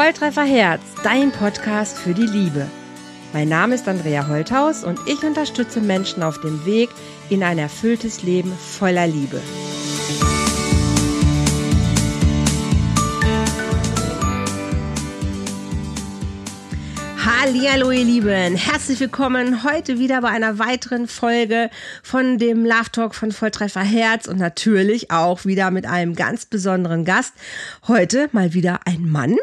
Volltreffer Herz, dein Podcast für die Liebe. Mein Name ist Andrea Holthaus und ich unterstütze Menschen auf dem Weg in ein erfülltes Leben voller Liebe. Hallo ihr Lieben, herzlich willkommen heute wieder bei einer weiteren Folge von dem Love Talk von Volltreffer Herz und natürlich auch wieder mit einem ganz besonderen Gast. Heute mal wieder ein Mann.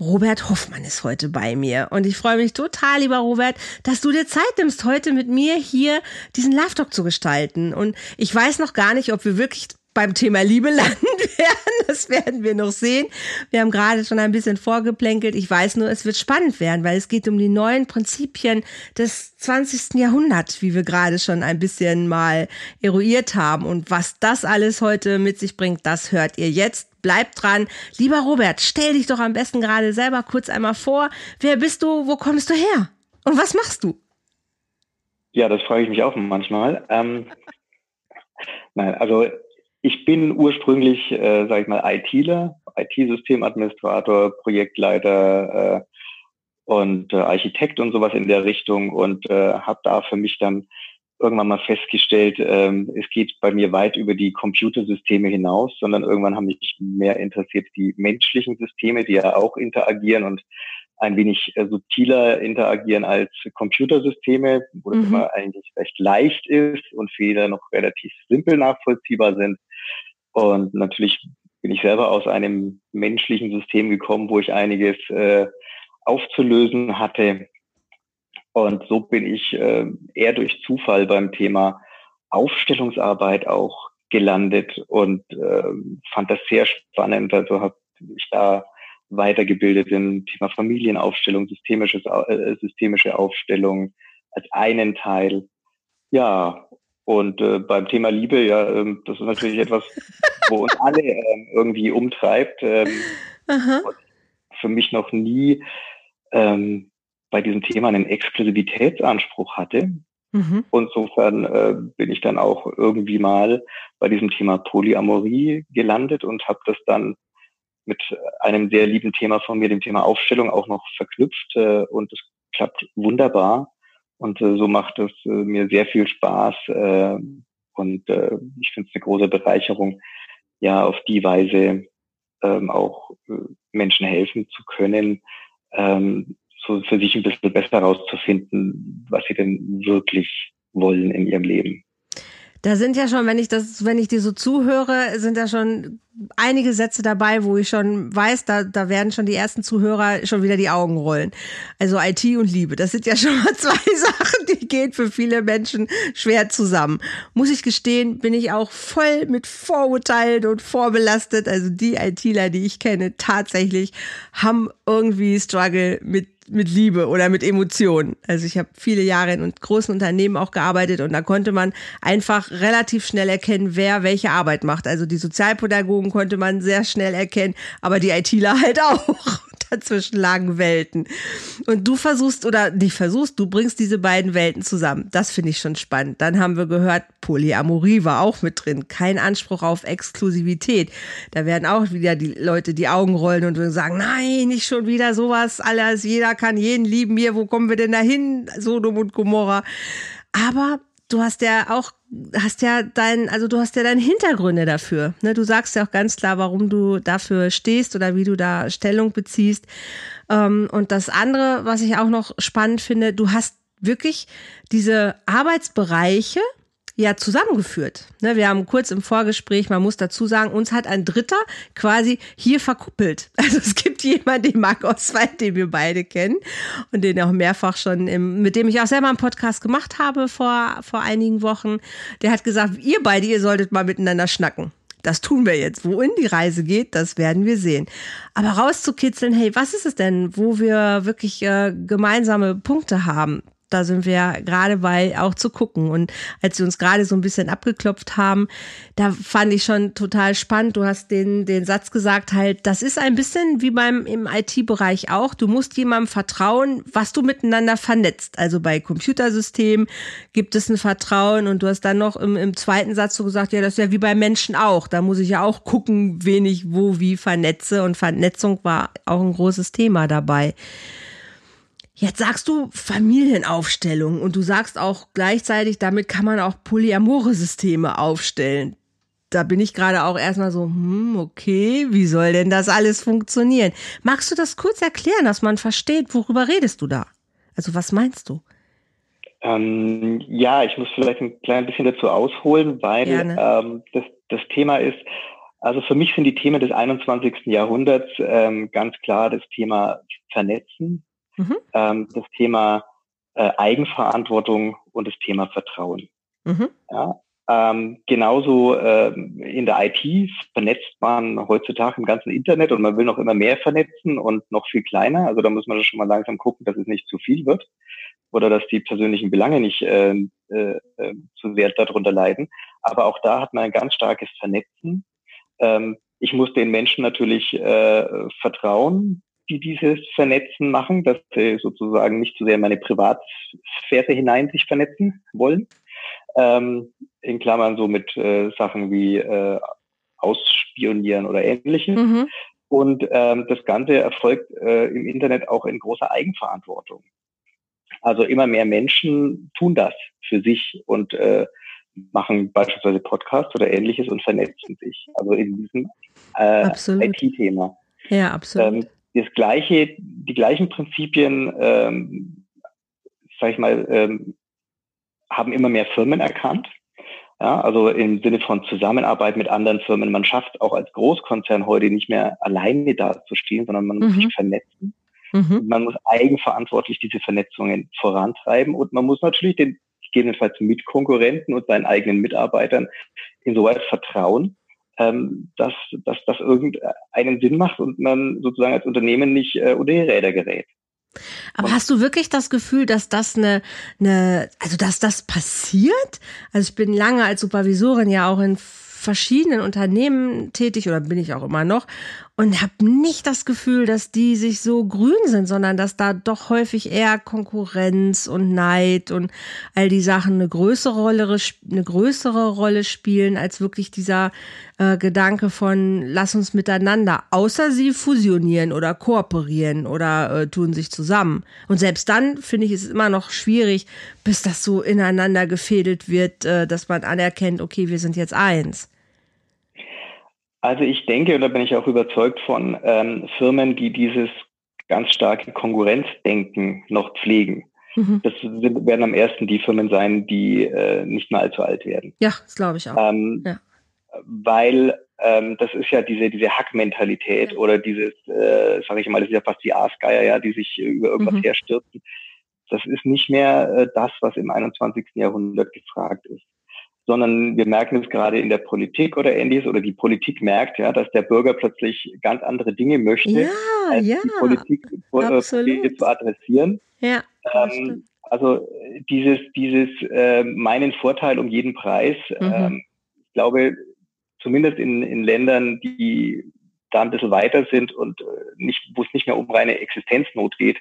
Robert Hoffmann ist heute bei mir und ich freue mich total, lieber Robert, dass du dir Zeit nimmst, heute mit mir hier diesen Love Talk zu gestalten. Und ich weiß noch gar nicht, ob wir wirklich beim Thema Liebe landen werden. Das werden wir noch sehen. Wir haben gerade schon ein bisschen vorgeplänkelt. Ich weiß nur, es wird spannend werden, weil es geht um die neuen Prinzipien des 20. Jahrhunderts, wie wir gerade schon ein bisschen mal eruiert haben. Und was das alles heute mit sich bringt, das hört ihr jetzt. Bleibt dran. Lieber Robert, stell dich doch am besten gerade selber kurz einmal vor. Wer bist du? Wo kommst du her? Und was machst du? Ja, das frage ich mich auch manchmal. Ähm, nein, also ich bin ursprünglich, äh, sage ich mal, ITler, IT-Systemadministrator, Projektleiter äh, und äh, Architekt und sowas in der Richtung und äh, habe da für mich dann irgendwann mal festgestellt, ähm, es geht bei mir weit über die Computersysteme hinaus, sondern irgendwann haben mich mehr interessiert die menschlichen Systeme, die ja auch interagieren und ein wenig äh, subtiler interagieren als Computersysteme, wo das mhm. immer eigentlich recht leicht ist und Fehler noch relativ simpel nachvollziehbar sind. Und natürlich bin ich selber aus einem menschlichen System gekommen, wo ich einiges äh, aufzulösen hatte. Und so bin ich äh, eher durch Zufall beim Thema Aufstellungsarbeit auch gelandet und äh, fand das sehr spannend. Also habe ich da weitergebildet im Thema Familienaufstellung, systemisches, äh, systemische Aufstellung als einen Teil. Ja, und äh, beim Thema Liebe, ja, ähm, das ist natürlich etwas, wo uns alle ähm, irgendwie umtreibt. Ähm, für mich noch nie ähm, bei diesem Thema einen Exklusivitätsanspruch hatte. Mhm. Insofern äh, bin ich dann auch irgendwie mal bei diesem Thema Polyamorie gelandet und habe das dann mit einem sehr lieben Thema von mir, dem Thema Aufstellung, auch noch verknüpft. Äh, und es klappt wunderbar. Und äh, so macht es äh, mir sehr viel Spaß. Äh, und äh, ich finde es eine große Bereicherung, ja, auf die Weise ähm, auch äh, Menschen helfen zu können, ähm, so für sich ein bisschen besser herauszufinden, was sie denn wirklich wollen in ihrem Leben. Da sind ja schon, wenn ich das, wenn ich dir so zuhöre, sind da schon einige Sätze dabei, wo ich schon weiß, da, da werden schon die ersten Zuhörer schon wieder die Augen rollen. Also IT und Liebe, das sind ja schon mal zwei Sachen, die gehen für viele Menschen schwer zusammen. Muss ich gestehen, bin ich auch voll mit Vorurteilen und vorbelastet. Also die ITler, die ich kenne, tatsächlich haben irgendwie Struggle mit mit Liebe oder mit Emotionen. Also ich habe viele Jahre in großen Unternehmen auch gearbeitet und da konnte man einfach relativ schnell erkennen, wer welche Arbeit macht. Also die Sozialpädagogen konnte man sehr schnell erkennen, aber die ITler halt auch dazwischen lagen Welten. Und du versuchst oder nicht versuchst, du bringst diese beiden Welten zusammen. Das finde ich schon spannend. Dann haben wir gehört, Polyamorie war auch mit drin. Kein Anspruch auf Exklusivität. Da werden auch wieder die Leute die Augen rollen und sagen, nein, nicht schon wieder sowas alles. Jeder kann jeden lieben. Hier, wo kommen wir denn dahin? Sodom und Gomorra. Aber du hast ja auch, hast ja dein, also du hast ja deine Hintergründe dafür. Ne? Du sagst ja auch ganz klar, warum du dafür stehst oder wie du da Stellung beziehst. Ähm, und das andere, was ich auch noch spannend finde, du hast wirklich diese Arbeitsbereiche, ja zusammengeführt. Ne, wir haben kurz im Vorgespräch, man muss dazu sagen, uns hat ein Dritter quasi hier verkuppelt. Also es gibt jemanden, den Marc Oswald, den wir beide kennen und den auch mehrfach schon, im, mit dem ich auch selber einen Podcast gemacht habe vor, vor einigen Wochen. Der hat gesagt, ihr beide, ihr solltet mal miteinander schnacken. Das tun wir jetzt. Wohin die Reise geht, das werden wir sehen. Aber rauszukitzeln, hey, was ist es denn, wo wir wirklich äh, gemeinsame Punkte haben? Da sind wir ja gerade bei auch zu gucken. Und als wir uns gerade so ein bisschen abgeklopft haben, da fand ich schon total spannend. Du hast den, den Satz gesagt, halt, das ist ein bisschen wie beim im IT-Bereich auch. Du musst jemandem vertrauen, was du miteinander vernetzt. Also bei Computersystemen gibt es ein Vertrauen und du hast dann noch im, im zweiten Satz so gesagt, ja, das ist ja wie bei Menschen auch. Da muss ich ja auch gucken, wen ich wo wie vernetze. Und Vernetzung war auch ein großes Thema dabei. Jetzt sagst du Familienaufstellung und du sagst auch gleichzeitig, damit kann man auch polyamore Systeme aufstellen. Da bin ich gerade auch erstmal so, hm, okay, wie soll denn das alles funktionieren? Magst du das kurz erklären, dass man versteht, worüber redest du da? Also was meinst du? Ähm, ja, ich muss vielleicht ein klein bisschen dazu ausholen, weil ähm, das, das Thema ist, also für mich sind die Themen des 21. Jahrhunderts ähm, ganz klar das Thema Vernetzen, mhm. ähm, das Thema äh, Eigenverantwortung und das Thema Vertrauen. Mhm. Ja, ähm, genauso äh, in der IT vernetzt man heutzutage im ganzen Internet und man will noch immer mehr vernetzen und noch viel kleiner. Also da muss man schon mal langsam gucken, dass es nicht zu viel wird oder dass die persönlichen Belange nicht äh, äh, äh, zu sehr darunter leiden. Aber auch da hat man ein ganz starkes Vernetzen. Ähm, ich muss den Menschen natürlich äh, vertrauen, die dieses Vernetzen machen, dass sie sozusagen nicht zu sehr in meine Privatsphäre hinein sich vernetzen wollen. Ähm, in Klammern so mit äh, Sachen wie äh, Ausspionieren oder ähnliches. Mhm. Und ähm, das Ganze erfolgt äh, im Internet auch in großer Eigenverantwortung. Also immer mehr Menschen tun das für sich und äh, machen beispielsweise Podcasts oder ähnliches und vernetzen sich. Also in diesem äh, IT-Thema. Ja, absolut. Ähm, das gleiche, die gleichen Prinzipien, ähm, sag ich mal, ähm, haben immer mehr Firmen erkannt. Ja, also im Sinne von Zusammenarbeit mit anderen Firmen. Man schafft auch als Großkonzern heute nicht mehr alleine dazustehen, sondern man muss mhm. sich vernetzen. Mhm. Man muss eigenverantwortlich diese Vernetzungen vorantreiben und man muss natürlich den gegebenenfalls Mitkonkurrenten und seinen eigenen Mitarbeitern insoweit vertrauen, ähm, dass, dass das irgendeinen Sinn macht und man sozusagen als Unternehmen nicht äh, unter die Räder gerät. Aber und hast du wirklich das Gefühl, dass das eine, eine, also dass das passiert? Also ich bin lange als Supervisorin ja auch in verschiedenen Unternehmen tätig oder bin ich auch immer noch und habe nicht das Gefühl, dass die sich so grün sind, sondern dass da doch häufig eher Konkurrenz und Neid und all die Sachen eine größere Rolle, eine größere Rolle spielen als wirklich dieser äh, Gedanke von lass uns miteinander, außer sie fusionieren oder kooperieren oder äh, tun sich zusammen. Und selbst dann finde ich es immer noch schwierig, bis das so ineinander gefädelt wird, äh, dass man anerkennt, okay, wir sind jetzt eins. Also ich denke, oder bin ich auch überzeugt von ähm, Firmen, die dieses ganz starke Konkurrenzdenken noch pflegen. Mhm. Das werden am ersten die Firmen sein, die äh, nicht mehr allzu alt werden. Ja, das glaube ich auch. Ähm, ja. Weil ähm, das ist ja diese, diese Hack-Mentalität ja. oder dieses, äh, sage ich mal, das ist ja fast die Aasgeier, ja, die sich über irgendwas mhm. herstürzen. Das ist nicht mehr äh, das, was im 21. Jahrhundert gefragt ist sondern wir merken es gerade in der Politik oder ähnliches, oder die Politik merkt ja, dass der Bürger plötzlich ganz andere Dinge möchte, ja, als ja, die Politik äh, zu adressieren. Ja, ähm, also dieses, dieses äh, meinen Vorteil um jeden Preis, mhm. ähm, ich glaube, zumindest in, in Ländern, die da ein bisschen weiter sind und äh, nicht, wo es nicht mehr um reine Existenznot geht,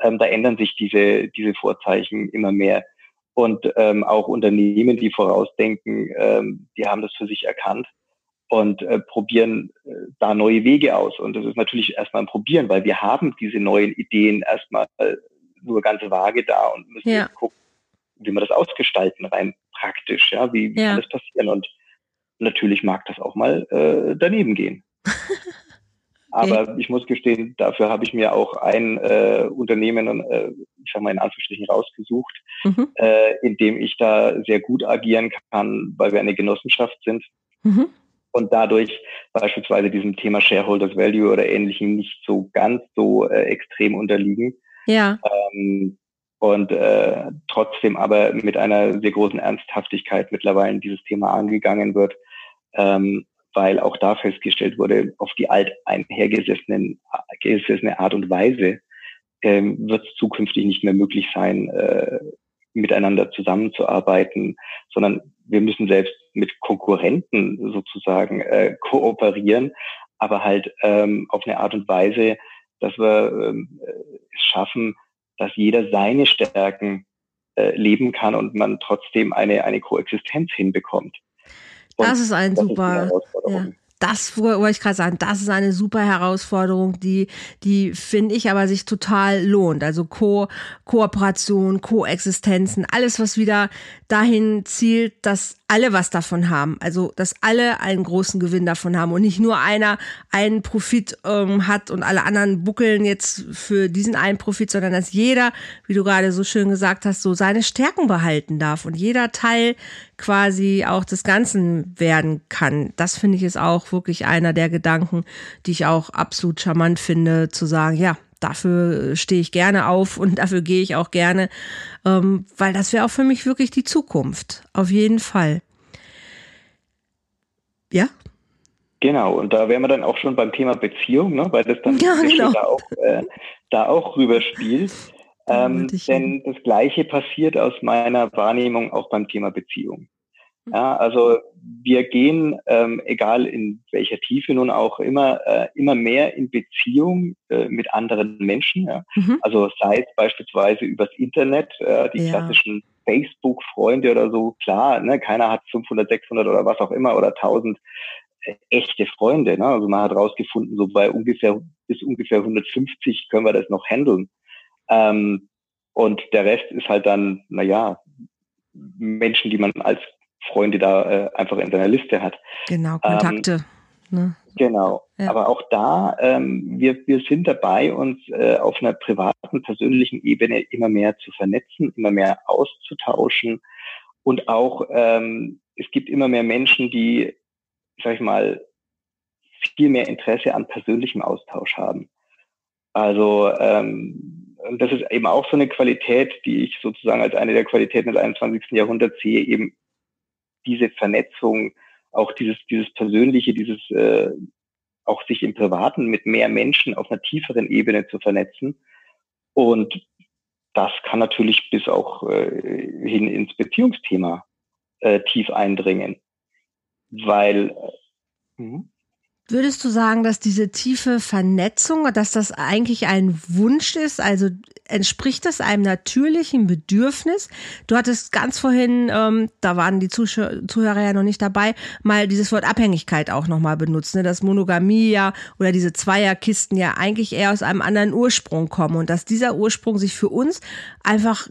ähm, da ändern sich diese, diese Vorzeichen immer mehr. Und ähm, auch Unternehmen, die vorausdenken, ähm, die haben das für sich erkannt und äh, probieren äh, da neue Wege aus. Und das ist natürlich erstmal ein Probieren, weil wir haben diese neuen Ideen erstmal äh, nur ganz vage da und müssen ja. gucken, wie wir das ausgestalten, rein praktisch, ja, wie, wie ja. kann das passieren. Und natürlich mag das auch mal äh, daneben gehen. Aber okay. ich muss gestehen, dafür habe ich mir auch ein äh, Unternehmen, äh, ich sage mal in Anführungsstrichen, rausgesucht, mhm. äh, in dem ich da sehr gut agieren kann, weil wir eine Genossenschaft sind. Mhm. Und dadurch beispielsweise diesem Thema Shareholders Value oder ähnlichem nicht so ganz so äh, extrem unterliegen. Ja. Ähm, und äh, trotzdem aber mit einer sehr großen Ernsthaftigkeit mittlerweile dieses Thema angegangen wird. Ähm, weil auch da festgestellt wurde, auf die alt einhergesessene Art und Weise ähm, wird es zukünftig nicht mehr möglich sein, äh, miteinander zusammenzuarbeiten, sondern wir müssen selbst mit Konkurrenten sozusagen äh, kooperieren, aber halt ähm, auf eine Art und Weise, dass wir ähm, es schaffen, dass jeder seine Stärken äh, leben kann und man trotzdem eine, eine Koexistenz hinbekommt. Und das ist ein das super. Ist ja das wollte ich gerade sagen, das ist eine super Herausforderung, die, die finde ich aber sich total lohnt. Also Ko Kooperation, Koexistenzen, alles, was wieder dahin zielt, dass alle was davon haben. Also, dass alle einen großen Gewinn davon haben und nicht nur einer einen Profit ähm, hat und alle anderen buckeln jetzt für diesen einen Profit, sondern dass jeder, wie du gerade so schön gesagt hast, so seine Stärken behalten darf und jeder Teil quasi auch des Ganzen werden kann. Das finde ich ist auch wirklich einer der Gedanken, die ich auch absolut charmant finde, zu sagen, ja, dafür stehe ich gerne auf und dafür gehe ich auch gerne, ähm, weil das wäre auch für mich wirklich die Zukunft. Auf jeden Fall. Ja? Genau, und da wären wir dann auch schon beim Thema Beziehung, ne, weil das dann ja, genau. da, auch, äh, da auch rüberspielt. Ähm, denn das Gleiche passiert aus meiner Wahrnehmung auch beim Thema Beziehung. Ja, also wir gehen, ähm, egal in welcher Tiefe nun auch, immer, äh, immer mehr in Beziehung äh, mit anderen Menschen. Ja. Mhm. Also sei es beispielsweise übers Internet, äh, die ja. klassischen Facebook-Freunde oder so, klar, ne, keiner hat 500, 600 oder was auch immer oder 1000 äh, echte Freunde. Ne? Also man hat rausgefunden, so bei ungefähr bis ungefähr 150 können wir das noch handeln. Ähm, und der Rest ist halt dann, na ja, Menschen, die man als Freunde da äh, einfach in seiner Liste hat. Genau, Kontakte. Ähm, ne? Genau. Ja. Aber auch da, ähm, wir, wir sind dabei, uns äh, auf einer privaten, persönlichen Ebene immer mehr zu vernetzen, immer mehr auszutauschen. Und auch, ähm, es gibt immer mehr Menschen, die, sag ich mal, viel mehr Interesse an persönlichem Austausch haben. Also ähm, das ist eben auch so eine Qualität, die ich sozusagen als eine der Qualitäten des 21. Jahrhunderts sehe, eben diese Vernetzung, auch dieses, dieses Persönliche, dieses äh, auch sich im Privaten mit mehr Menschen auf einer tieferen Ebene zu vernetzen. Und das kann natürlich bis auch äh, hin ins Beziehungsthema äh, tief eindringen. Weil äh, mhm. Würdest du sagen, dass diese tiefe Vernetzung, dass das eigentlich ein Wunsch ist? Also entspricht das einem natürlichen Bedürfnis? Du hattest ganz vorhin, ähm, da waren die Zuhörer ja noch nicht dabei, mal dieses Wort Abhängigkeit auch nochmal benutzt, ne? dass Monogamie ja oder diese Zweierkisten ja eigentlich eher aus einem anderen Ursprung kommen und dass dieser Ursprung sich für uns einfach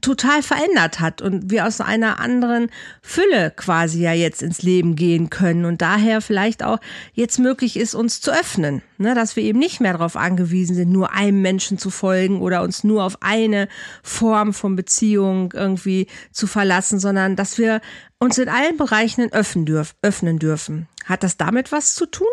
total verändert hat und wir aus einer anderen Fülle quasi ja jetzt ins Leben gehen können und daher vielleicht auch jetzt jetzt möglich ist, uns zu öffnen. Ne? Dass wir eben nicht mehr darauf angewiesen sind, nur einem Menschen zu folgen oder uns nur auf eine Form von Beziehung irgendwie zu verlassen, sondern dass wir uns in allen Bereichen öffnen, dürf öffnen dürfen. Hat das damit was zu tun?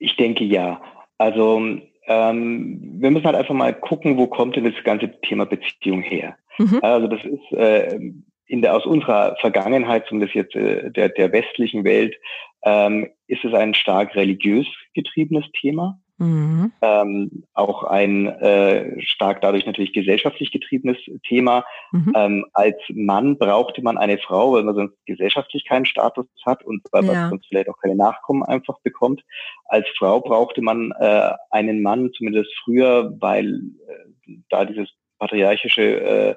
Ich denke ja. Also ähm, wir müssen halt einfach mal gucken, wo kommt denn das ganze Thema Beziehung her. Mhm. Also das ist äh, in der aus unserer Vergangenheit, zumindest jetzt äh, der, der westlichen Welt, ähm, ist es ein stark religiös getriebenes Thema. Mhm. Ähm, auch ein äh, stark dadurch natürlich gesellschaftlich getriebenes Thema. Mhm. Ähm, als Mann brauchte man eine Frau, weil man sonst gesellschaftlich keinen Status hat und weil ja. man sonst vielleicht auch keine Nachkommen einfach bekommt. Als Frau brauchte man äh, einen Mann, zumindest früher, weil äh, da dieses patriarchische äh,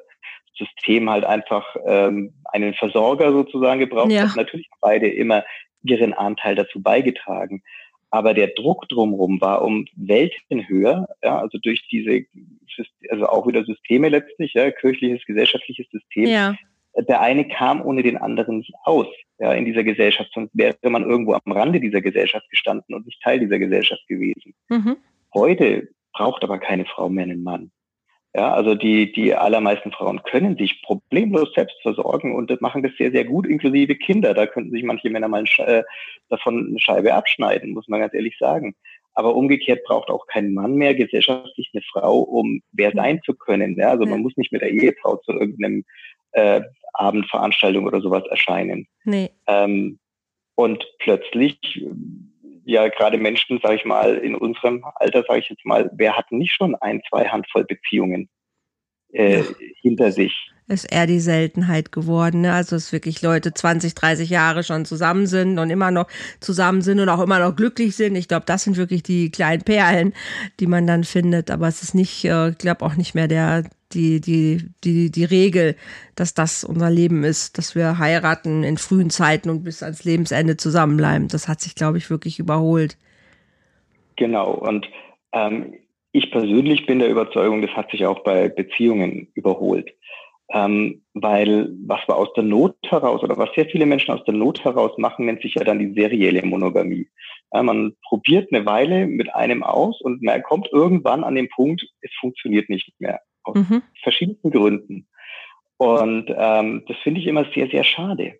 System halt einfach ähm, einen Versorger sozusagen gebraucht ja. hat. Natürlich beide immer ihren Anteil dazu beigetragen. Aber der Druck drumherum war um Welten höher, ja, also durch diese, also auch wieder Systeme letztlich, ja, kirchliches, gesellschaftliches System. Ja. Der eine kam ohne den anderen nicht aus, ja, in dieser Gesellschaft, sonst wäre man irgendwo am Rande dieser Gesellschaft gestanden und nicht Teil dieser Gesellschaft gewesen. Mhm. Heute braucht aber keine Frau mehr einen Mann. Ja, also die, die allermeisten Frauen können sich problemlos selbst versorgen und das machen das sehr, sehr gut, inklusive Kinder. Da könnten sich manche Männer mal äh, davon eine Scheibe abschneiden, muss man ganz ehrlich sagen. Aber umgekehrt braucht auch kein Mann mehr gesellschaftlich eine Frau, um wer sein zu können. Ja, also man muss nicht mit der Ehefrau zu irgendeinem äh, Abendveranstaltung oder sowas erscheinen. Nee. Ähm, und plötzlich ja gerade Menschen, sage ich mal, in unserem Alter, sage ich jetzt mal, wer hat nicht schon ein, zwei Handvoll Beziehungen äh, hinter sich? Ist eher die Seltenheit geworden. Ne? Also es wirklich Leute 20, 30 Jahre schon zusammen sind und immer noch zusammen sind und auch immer noch glücklich sind. Ich glaube, das sind wirklich die kleinen Perlen, die man dann findet. Aber es ist nicht, äh, ich glaube auch nicht mehr der die, die, die, die Regel, dass das unser Leben ist, dass wir heiraten in frühen Zeiten und bis ans Lebensende zusammenbleiben. Das hat sich, glaube ich, wirklich überholt. Genau. Und ähm, ich persönlich bin der Überzeugung, das hat sich auch bei Beziehungen überholt. Ähm, weil was wir aus der Not heraus oder was sehr viele Menschen aus der Not heraus machen, nennt sich ja dann die serielle Monogamie. Ja, man probiert eine Weile mit einem aus und man kommt irgendwann an den Punkt, es funktioniert nicht mehr aus mhm. verschiedensten Gründen. Und ähm, das finde ich immer sehr, sehr schade,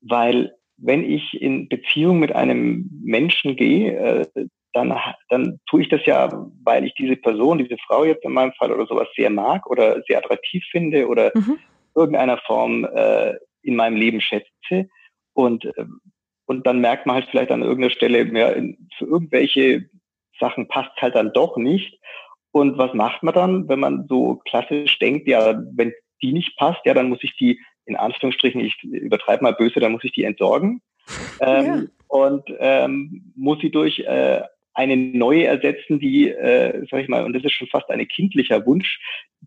weil wenn ich in Beziehung mit einem Menschen gehe, äh, dann, dann tue ich das ja, weil ich diese Person, diese Frau jetzt in meinem Fall oder sowas sehr mag oder sehr attraktiv finde oder mhm. irgendeiner Form äh, in meinem Leben schätze. Und, äh, und dann merkt man halt vielleicht an irgendeiner Stelle, ja, für irgendwelche Sachen passt halt dann doch nicht. Und was macht man dann, wenn man so klassisch denkt, ja, wenn die nicht passt, ja, dann muss ich die, in Anführungsstrichen, ich übertreibe mal böse, dann muss ich die entsorgen. Ähm, ja. Und ähm, muss sie durch äh, eine neue ersetzen, die, äh, sag ich mal, und das ist schon fast ein kindlicher Wunsch,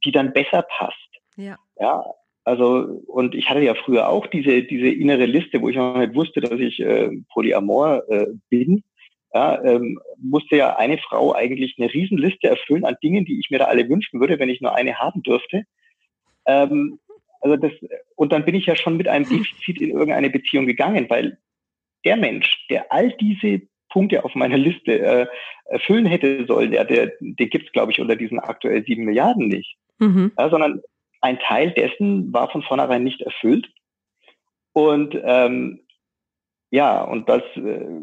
die dann besser passt. Ja. Ja. Also, und ich hatte ja früher auch diese, diese innere Liste, wo ich noch nicht wusste, dass ich äh, Polyamor äh, bin ja, ähm, musste ja eine Frau eigentlich eine Riesenliste erfüllen an Dingen, die ich mir da alle wünschen würde, wenn ich nur eine haben dürfte. Ähm, also das, und dann bin ich ja schon mit einem Defizit in irgendeine Beziehung gegangen, weil der Mensch, der all diese Punkte auf meiner Liste äh, erfüllen hätte sollen, der, der, den gibt es, glaube ich, unter diesen aktuell sieben Milliarden nicht. Mhm. Ja, sondern ein Teil dessen war von vornherein nicht erfüllt. Und ähm, ja, und das äh,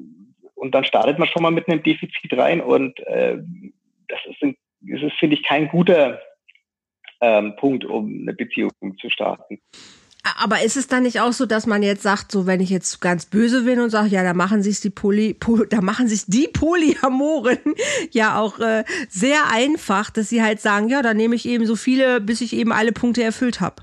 und dann startet man schon mal mit einem Defizit rein und äh, das ist, ein, das ist finde ich, kein guter ähm, Punkt, um eine Beziehung zu starten. Aber ist es dann nicht auch so, dass man jetzt sagt, so wenn ich jetzt ganz böse bin und sage, ja, da machen sich die Poly, po, da machen sich die Polyamoren ja auch äh, sehr einfach, dass sie halt sagen, ja, dann nehme ich eben so viele, bis ich eben alle Punkte erfüllt habe.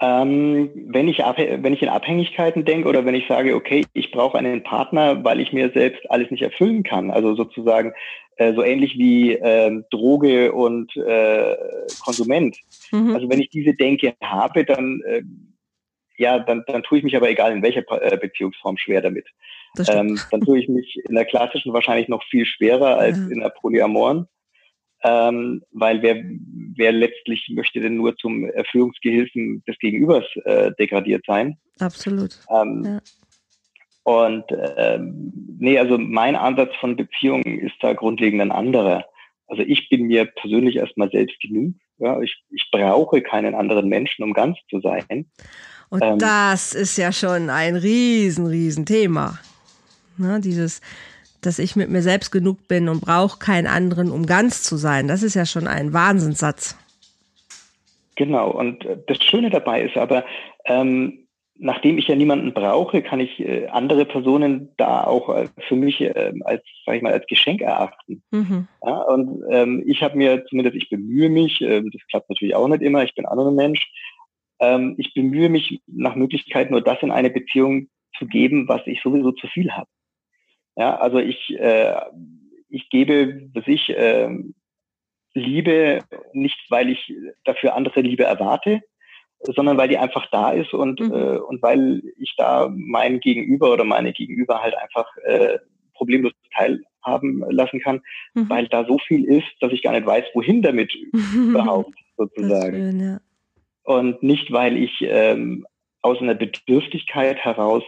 Ähm, wenn, ich wenn ich in Abhängigkeiten denke oder wenn ich sage, okay, ich brauche einen Partner, weil ich mir selbst alles nicht erfüllen kann, also sozusagen äh, so ähnlich wie äh, Droge und äh, Konsument. Mhm. Also wenn ich diese Denke habe, dann äh, ja, dann, dann tue ich mich aber egal in welcher äh, Beziehungsform schwer damit. Ähm, dann tue ich mich in der klassischen wahrscheinlich noch viel schwerer als ja. in der polyamoren ähm, weil wer, wer letztlich möchte denn nur zum Erfüllungsgehilfen des Gegenübers äh, degradiert sein? Absolut. Ähm, ja. Und ähm, nee, also mein Ansatz von Beziehungen ist da grundlegend ein anderer. Also ich bin mir persönlich erstmal selbst genug. Ja, ich, ich brauche keinen anderen Menschen, um ganz zu sein. Und ähm, das ist ja schon ein riesen, riesen Thema. Ne, dieses dass ich mit mir selbst genug bin und brauche keinen anderen, um ganz zu sein. Das ist ja schon ein Wahnsinnssatz. Genau, und äh, das Schöne dabei ist aber, ähm, nachdem ich ja niemanden brauche, kann ich äh, andere Personen da auch äh, für mich äh, als, sag ich mal, als Geschenk erachten. Mhm. Ja, und ähm, ich habe mir zumindest, ich bemühe mich, äh, das klappt natürlich auch nicht immer, ich bin auch ein Mensch, ähm, ich bemühe mich nach Möglichkeit nur das in eine Beziehung zu geben, was ich sowieso zu viel habe. Ja, also ich, äh, ich gebe, was ich, äh, Liebe nicht, weil ich dafür andere Liebe erwarte, sondern weil die einfach da ist und, mhm. äh, und weil ich da mein Gegenüber oder meine Gegenüber halt einfach äh, problemlos teilhaben lassen kann, mhm. weil da so viel ist, dass ich gar nicht weiß, wohin damit überhaupt sozusagen. Schön, ja. Und nicht, weil ich ähm, aus einer Bedürftigkeit heraus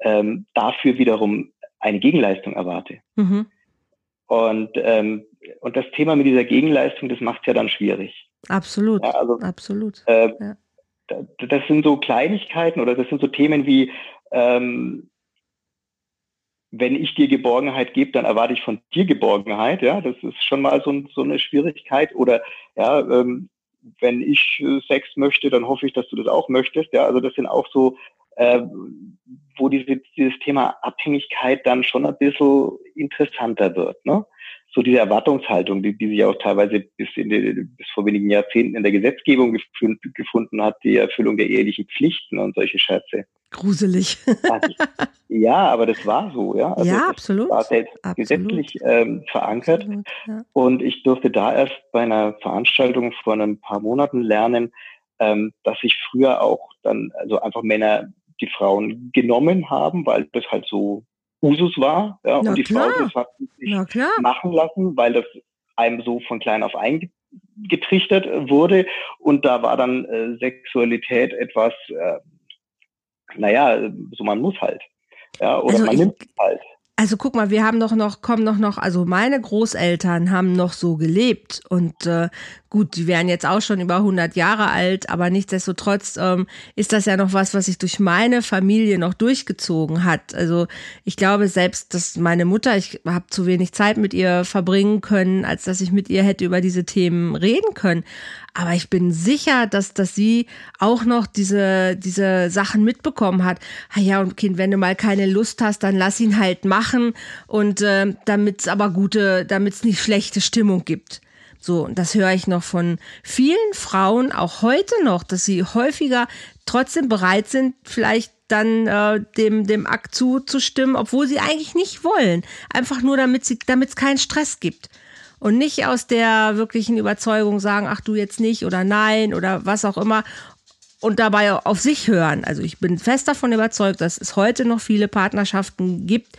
ähm, dafür wiederum eine Gegenleistung erwarte. Mhm. Und, ähm, und das Thema mit dieser Gegenleistung, das macht es ja dann schwierig. Absolut. Ja, also, Absolut. Äh, ja. Das sind so Kleinigkeiten oder das sind so Themen wie, ähm, wenn ich dir Geborgenheit gebe, dann erwarte ich von dir Geborgenheit. Ja, das ist schon mal so, so eine Schwierigkeit. Oder ja, ähm, wenn ich Sex möchte, dann hoffe ich, dass du das auch möchtest. Ja, also das sind auch so äh, wo diese, dieses Thema Abhängigkeit dann schon ein bisschen interessanter wird. Ne? So diese Erwartungshaltung, die, die sich auch teilweise bis, in die, bis vor wenigen Jahrzehnten in der Gesetzgebung gefunden, gefunden hat, die Erfüllung der ehelichen Pflichten und solche Scherze. Gruselig. ja, aber das war so, ja. Also ja, absolut. War selbst absolut. gesetzlich ähm, verankert. Absolut, ja. Und ich durfte da erst bei einer Veranstaltung vor ein paar Monaten lernen, ähm, dass sich früher auch dann also einfach Männer die Frauen genommen haben, weil das halt so Usus war. Ja, und die klar. Frau das hat sich machen lassen, weil das einem so von klein auf eingetrichtert wurde. Und da war dann äh, Sexualität etwas, äh, naja, so man muss halt. Ja, oder also man ich, nimmt halt. Also guck mal, wir haben doch noch, kommen doch noch, also meine Großeltern haben noch so gelebt und äh, gut, die wären jetzt auch schon über 100 Jahre alt, aber nichtsdestotrotz ähm, ist das ja noch was, was sich durch meine Familie noch durchgezogen hat. Also ich glaube selbst, dass meine Mutter, ich habe zu wenig Zeit mit ihr verbringen können, als dass ich mit ihr hätte über diese Themen reden können. Aber ich bin sicher, dass, dass sie auch noch diese, diese Sachen mitbekommen hat. Ah ja, und Kind, wenn du mal keine Lust hast, dann lass ihn halt machen. Und äh, damit es aber gute, damit es nicht schlechte Stimmung gibt. So, und das höre ich noch von vielen Frauen, auch heute noch, dass sie häufiger trotzdem bereit sind, vielleicht dann äh, dem, dem Akt zuzustimmen, obwohl sie eigentlich nicht wollen. Einfach nur, damit es keinen Stress gibt und nicht aus der wirklichen Überzeugung sagen, ach du jetzt nicht oder nein oder was auch immer und dabei auf sich hören. Also ich bin fest davon überzeugt, dass es heute noch viele Partnerschaften gibt,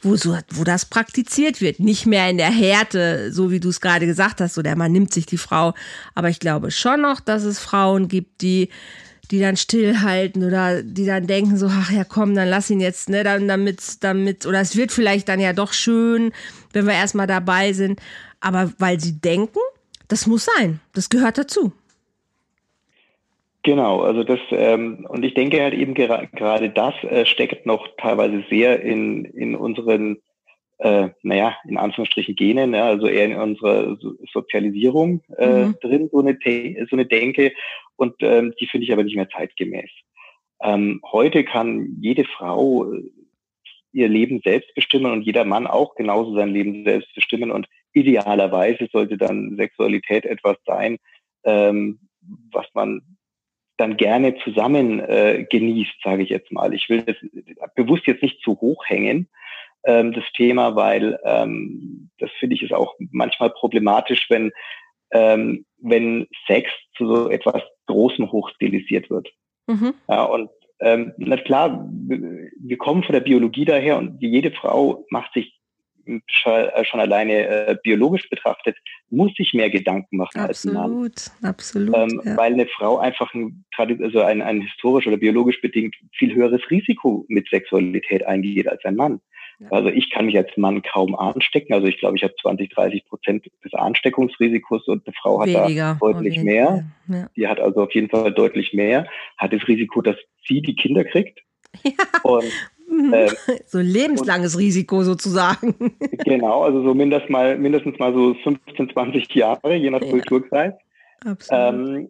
wo, so, wo das praktiziert wird. Nicht mehr in der Härte, so wie du es gerade gesagt hast, so der Mann nimmt sich die Frau. Aber ich glaube schon noch, dass es Frauen gibt, die die dann stillhalten oder die dann denken so, ach ja, komm, dann lass ihn jetzt, ne, dann damit, damit, oder es wird vielleicht dann ja doch schön, wenn wir erstmal dabei sind aber weil sie denken, das muss sein, das gehört dazu. Genau, also das, ähm, und ich denke halt eben gera gerade das äh, steckt noch teilweise sehr in, in unseren, äh, naja, in Anführungsstrichen Genen, ja, also eher in unserer so Sozialisierung äh, mhm. drin, so eine, so eine Denke, und ähm, die finde ich aber nicht mehr zeitgemäß. Ähm, heute kann jede Frau äh, ihr Leben selbst bestimmen und jeder Mann auch genauso sein Leben selbst bestimmen und idealerweise sollte dann Sexualität etwas sein, ähm, was man dann gerne zusammen äh, genießt, sage ich jetzt mal. Ich will das bewusst jetzt nicht zu hoch hängen, ähm, das Thema, weil ähm, das finde ich ist auch manchmal problematisch, wenn ähm, wenn Sex zu so etwas Großem hochstilisiert wird. Mhm. Ja, und ähm, na klar, wir kommen von der Biologie daher und jede Frau macht sich äh, schon alleine äh, biologisch betrachtet, muss sich mehr Gedanken machen absolut, als ein Mann. Absolut, ähm, ja. Weil eine Frau einfach ein, also ein, ein historisch oder biologisch bedingt viel höheres Risiko mit Sexualität eingeht als ein Mann. Ja. Also ich kann mich als Mann kaum anstecken. Also ich glaube, ich habe 20, 30 Prozent des Ansteckungsrisikos und eine Frau hat weniger, da deutlich mehr. Ja. Die hat also auf jeden Fall deutlich mehr, hat das Risiko, dass sie die Kinder kriegt. Ja. Und ähm, so lebenslanges und, Risiko sozusagen. Genau, also so mindestens mal, mindestens mal so 15, 20 Jahre, je nach ja. Kulturkreis. Absolut. Ähm,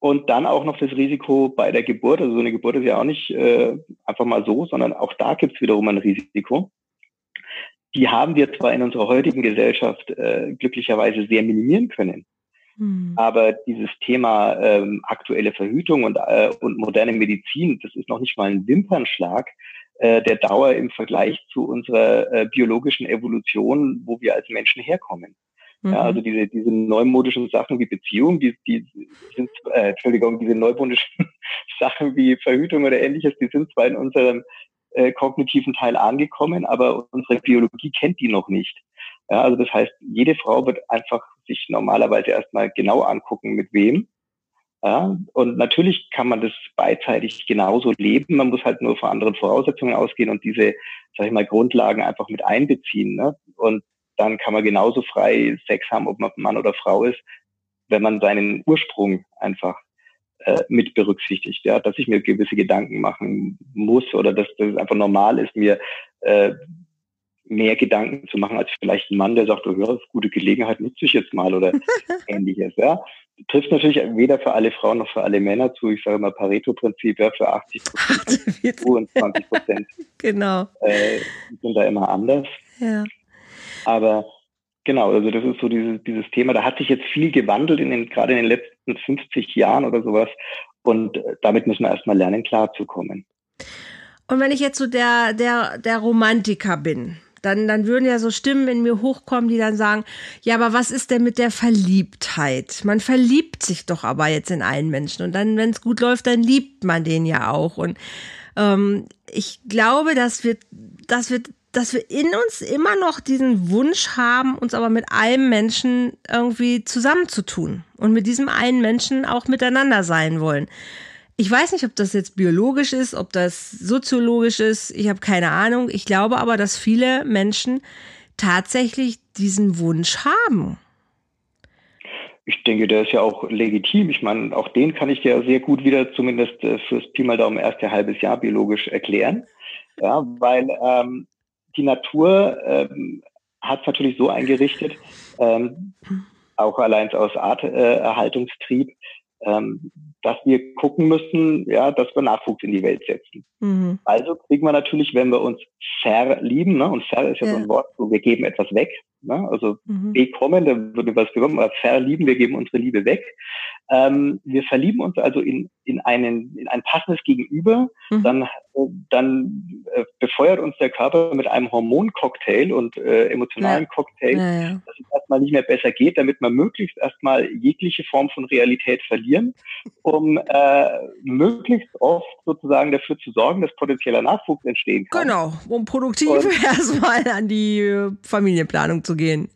und dann auch noch das Risiko bei der Geburt. Also so eine Geburt ist ja auch nicht äh, einfach mal so, sondern auch da gibt es wiederum ein Risiko. Die haben wir zwar in unserer heutigen Gesellschaft äh, glücklicherweise sehr minimieren können. Hm. Aber dieses Thema ähm, aktuelle Verhütung und, äh, und moderne Medizin, das ist noch nicht mal ein Wimpernschlag, äh, der Dauer im Vergleich zu unserer äh, biologischen Evolution, wo wir als Menschen herkommen. Mhm. Ja, also diese, diese neumodischen Sachen wie Beziehung, die, die sind, äh, Entschuldigung, diese neumodischen Sachen wie Verhütung oder ähnliches, die sind zwar in unserem äh, kognitiven Teil angekommen, aber unsere Biologie kennt die noch nicht. Ja, also das heißt, jede Frau wird einfach sich normalerweise erstmal genau angucken, mit wem ja, und natürlich kann man das beidseitig genauso leben. Man muss halt nur von anderen Voraussetzungen ausgehen und diese, sag ich mal, Grundlagen einfach mit einbeziehen. Ne? Und dann kann man genauso frei Sex haben, ob man Mann oder Frau ist, wenn man seinen Ursprung einfach äh, mit berücksichtigt, ja, dass ich mir gewisse Gedanken machen muss oder dass das einfach normal ist, mir äh, mehr Gedanken zu machen als vielleicht ein Mann, der sagt, oh, ja, gute Gelegenheit nutze ich jetzt mal oder ähnliches, ja. trifft natürlich weder für alle Frauen noch für alle Männer zu. Ich sage immer Pareto-Prinzip, ja, für 80 Prozent und 20 Prozent genau. äh, sind da immer anders. Ja. Aber genau, also das ist so dieses, dieses Thema. Da hat sich jetzt viel gewandelt in den, gerade in den letzten 50 Jahren oder sowas. Und äh, damit müssen wir erstmal lernen, klarzukommen. Und wenn ich jetzt so der, der, der Romantiker bin, dann, dann würden ja so Stimmen in mir hochkommen, die dann sagen, ja, aber was ist denn mit der Verliebtheit? Man verliebt sich doch aber jetzt in einen Menschen und dann, wenn es gut läuft, dann liebt man den ja auch. Und ähm, ich glaube, dass wir, dass wir, dass wir in uns immer noch diesen Wunsch haben, uns aber mit einem Menschen irgendwie zusammenzutun und mit diesem einen Menschen auch miteinander sein wollen. Ich weiß nicht, ob das jetzt biologisch ist, ob das soziologisch ist. Ich habe keine Ahnung. Ich glaube aber, dass viele Menschen tatsächlich diesen Wunsch haben. Ich denke, der ist ja auch legitim. Ich meine, auch den kann ich dir sehr gut wieder zumindest äh, fürs Pi mal Daumen erste halbes Jahr biologisch erklären. Ja, weil ähm, die Natur ähm, hat es natürlich so eingerichtet, ähm, auch allein aus Arterhaltungstrieb, äh, ähm, dass wir gucken müssen, ja, dass wir Nachwuchs in die Welt setzen. Mhm. Also kriegen wir natürlich, wenn wir uns verlieben, ne, und ver ist ja, ja. so ein Wort, so wir geben etwas weg, ne, also mhm. bekommen, da würde was bekommen, aber verlieben, wir geben unsere Liebe weg. Ähm, wir verlieben uns also in, in, einen, in ein passendes Gegenüber, mhm. dann, äh, dann äh, befeuert uns der Körper mit einem Hormoncocktail und äh, emotionalen ja. Cocktail, ja, ja. dass es erstmal nicht mehr besser geht, damit wir möglichst erstmal jegliche Form von Realität verlieren, um äh, möglichst oft sozusagen dafür zu sorgen, dass potenzieller Nachwuchs entstehen kann. Genau, um produktiv erstmal an die äh, Familienplanung zu gehen.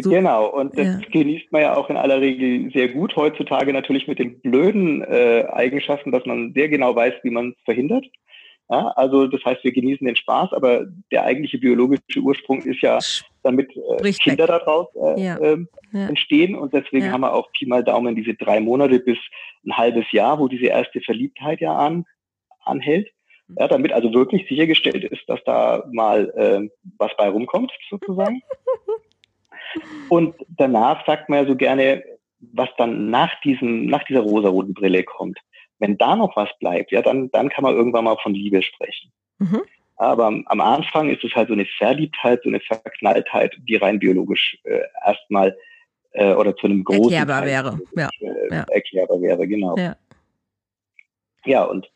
So, genau, und das ja. genießt man ja auch in aller Regel sehr gut. Heutzutage natürlich mit den blöden äh, Eigenschaften, dass man sehr genau weiß, wie man es verhindert. Ja, also das heißt, wir genießen den Spaß, aber der eigentliche biologische Ursprung ist ja, damit äh, Kinder daraus äh, ja. Äh, ja. entstehen. Und deswegen haben wir auch Pi mal Daumen diese drei Monate bis ein halbes Jahr, wo diese erste Verliebtheit ja an, anhält. Ja, damit also wirklich sichergestellt ist, dass da mal äh, was bei rumkommt, sozusagen. Und danach sagt man ja so gerne, was dann nach diesem, nach dieser rosaroten Brille kommt. Wenn da noch was bleibt, ja, dann, dann kann man irgendwann mal von Liebe sprechen. Mhm. Aber am Anfang ist es halt so eine Verliebtheit, so eine Verknalltheit, die rein biologisch äh, erstmal äh, oder zu einem großen erklärbar Teil wäre. Ja. Äh, ja. Erklärbar wäre, genau. Ja. ja, und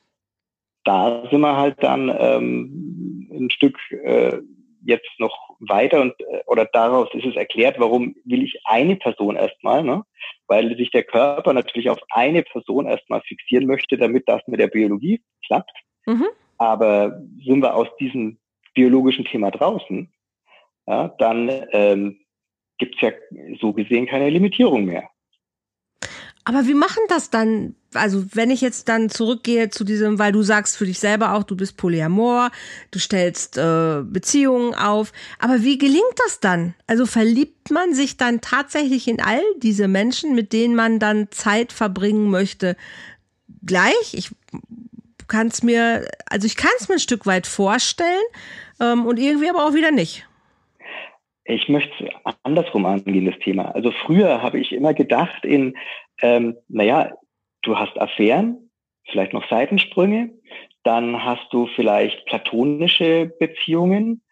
da sind wir halt dann ähm, ein Stück äh, jetzt noch weiter und äh, oder daraus ist es erklärt, warum will ich eine Person erstmal, ne? Weil sich der Körper natürlich auf eine Person erstmal fixieren möchte, damit das mit der Biologie klappt. Mhm. Aber sind wir aus diesem biologischen Thema draußen, ja, dann ähm, gibt es ja so gesehen keine Limitierung mehr. Aber wie machen das dann? Also, wenn ich jetzt dann zurückgehe zu diesem, weil du sagst für dich selber auch, du bist Polyamor, du stellst äh, Beziehungen auf. Aber wie gelingt das dann? Also verliebt man sich dann tatsächlich in all diese Menschen, mit denen man dann Zeit verbringen möchte, gleich? Ich kann es mir, also ich kann es mir ein Stück weit vorstellen ähm, und irgendwie aber auch wieder nicht. Ich möchte andersrum angehen, das Thema. Also früher habe ich immer gedacht in, ähm, naja, du hast Affären, vielleicht noch Seitensprünge, dann hast du vielleicht platonische Beziehungen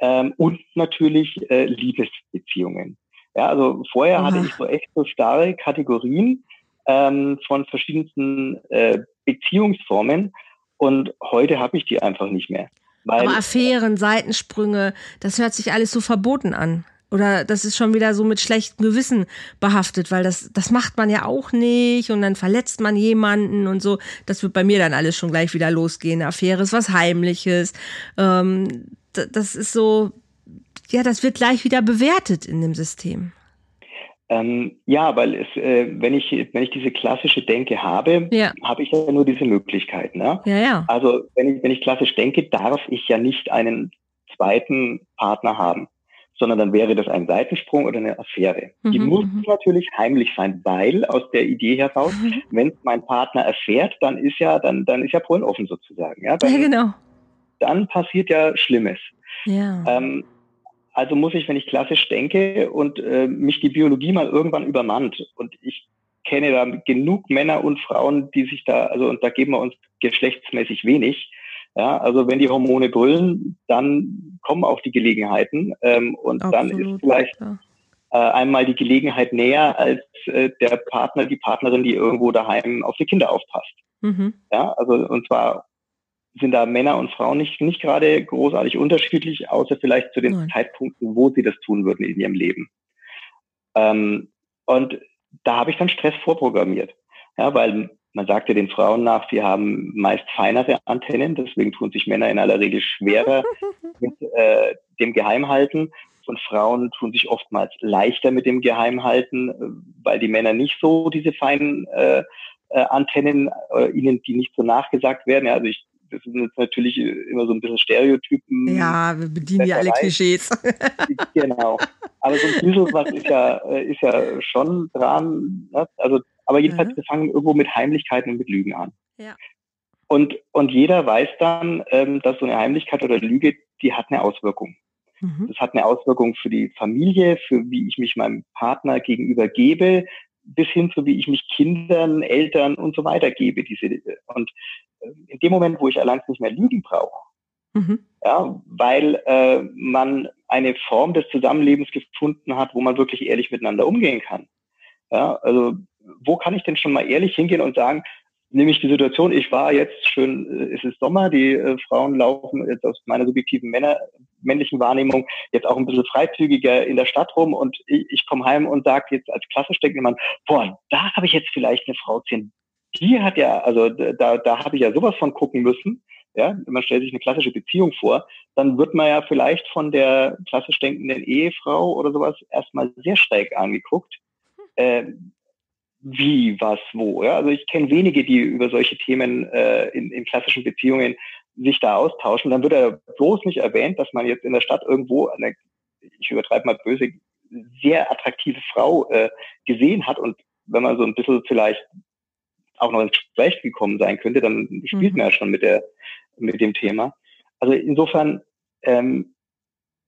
ähm, und natürlich äh, Liebesbeziehungen. Ja, also vorher Aha. hatte ich so echt so starre Kategorien ähm, von verschiedensten äh, Beziehungsformen und heute habe ich die einfach nicht mehr. Aber Affären, Seitensprünge, das hört sich alles so verboten an. Oder das ist schon wieder so mit schlechtem Gewissen behaftet, weil das, das macht man ja auch nicht und dann verletzt man jemanden und so. Das wird bei mir dann alles schon gleich wieder losgehen. Eine Affäre ist was Heimliches. Ähm, das ist so, ja, das wird gleich wieder bewertet in dem System. Ähm, ja, weil es, äh, wenn ich wenn ich diese klassische Denke habe, ja. habe ich ja nur diese Möglichkeit. Ne? Ja, ja. Also wenn ich wenn ich klassisch denke, darf ich ja nicht einen zweiten Partner haben sondern dann wäre das ein Seitensprung oder eine Affäre. Mhm, die muss mhm. natürlich heimlich sein, weil aus der Idee heraus, mhm. wenn mein Partner erfährt, dann ist ja, dann, dann ist ja Polen offen sozusagen. Ja, dann, ja genau. Dann passiert ja Schlimmes. Ja. Ähm, also muss ich, wenn ich klassisch denke und äh, mich die Biologie mal irgendwann übermannt und ich kenne da genug Männer und Frauen, die sich da, also und da geben wir uns geschlechtsmäßig wenig. Ja, also wenn die Hormone brüllen, dann kommen auch die Gelegenheiten ähm, und Absolut, dann ist vielleicht ja. äh, einmal die Gelegenheit näher als äh, der Partner, die Partnerin, die irgendwo daheim auf die Kinder aufpasst. Mhm. Ja, also und zwar sind da Männer und Frauen nicht, nicht gerade großartig unterschiedlich, außer vielleicht zu den Nein. Zeitpunkten, wo sie das tun würden in ihrem Leben. Ähm, und da habe ich dann Stress vorprogrammiert. Ja, weil man sagt ja den Frauen nach, sie haben meist feinere Antennen, deswegen tun sich Männer in aller Regel schwerer mit äh, dem Geheimhalten und Frauen tun sich oftmals leichter mit dem Geheimhalten, weil die Männer nicht so diese feinen äh, äh, Antennen, äh, ihnen die nicht so nachgesagt werden. Ja, also ich das sind jetzt natürlich immer so ein bisschen Stereotypen. Ja, wir bedienen ja alle Klischees. genau. Aber so ein bisschen was ist ja, äh, ist ja schon dran. Ne? Also, aber jedenfalls, mhm. wir fangen irgendwo mit Heimlichkeiten und mit Lügen an. Ja. Und, und jeder weiß dann, ähm, dass so eine Heimlichkeit oder Lüge, die hat eine Auswirkung. Mhm. Das hat eine Auswirkung für die Familie, für wie ich mich meinem Partner gegenüber gebe, bis hin zu wie ich mich Kindern, Eltern und so weiter gebe. Diese, und äh, in dem Moment, wo ich allein nicht mehr Lügen brauche, mhm. ja, weil äh, man eine Form des Zusammenlebens gefunden hat, wo man wirklich ehrlich miteinander umgehen kann. Ja, also wo kann ich denn schon mal ehrlich hingehen und sagen, nämlich die Situation, ich war jetzt schön, äh, es ist Sommer, die äh, Frauen laufen jetzt aus meiner subjektiven Männer, männlichen Wahrnehmung jetzt auch ein bisschen freizügiger in der Stadt rum und ich, ich komme heim und sage jetzt als klassisch jemand, boah, da habe ich jetzt vielleicht eine Frau ziehen. Die hat ja, also da, da habe ich ja sowas von gucken müssen. Ja, man stellt sich eine klassische Beziehung vor, dann wird man ja vielleicht von der klassisch denkenden Ehefrau oder sowas erstmal sehr schräg angeguckt. Äh, wie, was, wo. Ja? Also ich kenne wenige, die über solche Themen äh, in, in klassischen Beziehungen sich da austauschen. Dann wird er bloß nicht erwähnt, dass man jetzt in der Stadt irgendwo eine, ich übertreibe mal böse, sehr attraktive Frau äh, gesehen hat und wenn man so ein bisschen vielleicht auch noch ins Gespräch gekommen sein könnte, dann spielt mhm. man ja schon mit der mit dem Thema. Also insofern ähm,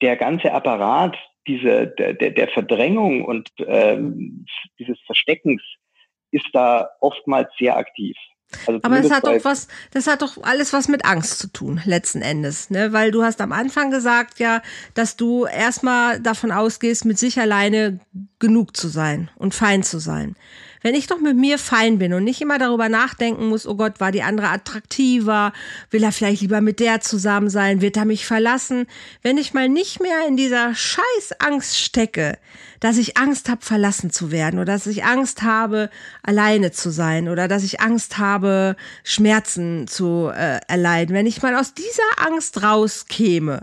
der ganze Apparat diese der, der Verdrängung und ähm, dieses Versteckens ist da oftmals sehr aktiv. Also Aber es hat doch was, das hat doch alles was mit Angst zu tun, letzten Endes, ne? Weil du hast am Anfang gesagt, ja, dass du erstmal davon ausgehst, mit sich alleine genug zu sein und fein zu sein. Wenn ich doch mit mir fein bin und nicht immer darüber nachdenken muss, oh Gott, war die andere attraktiver, will er vielleicht lieber mit der zusammen sein, wird er mich verlassen, wenn ich mal nicht mehr in dieser scheiß Angst stecke, dass ich Angst habe, verlassen zu werden oder dass ich Angst habe, alleine zu sein oder dass ich Angst habe, Schmerzen zu äh, erleiden. Wenn ich mal aus dieser Angst rauskäme,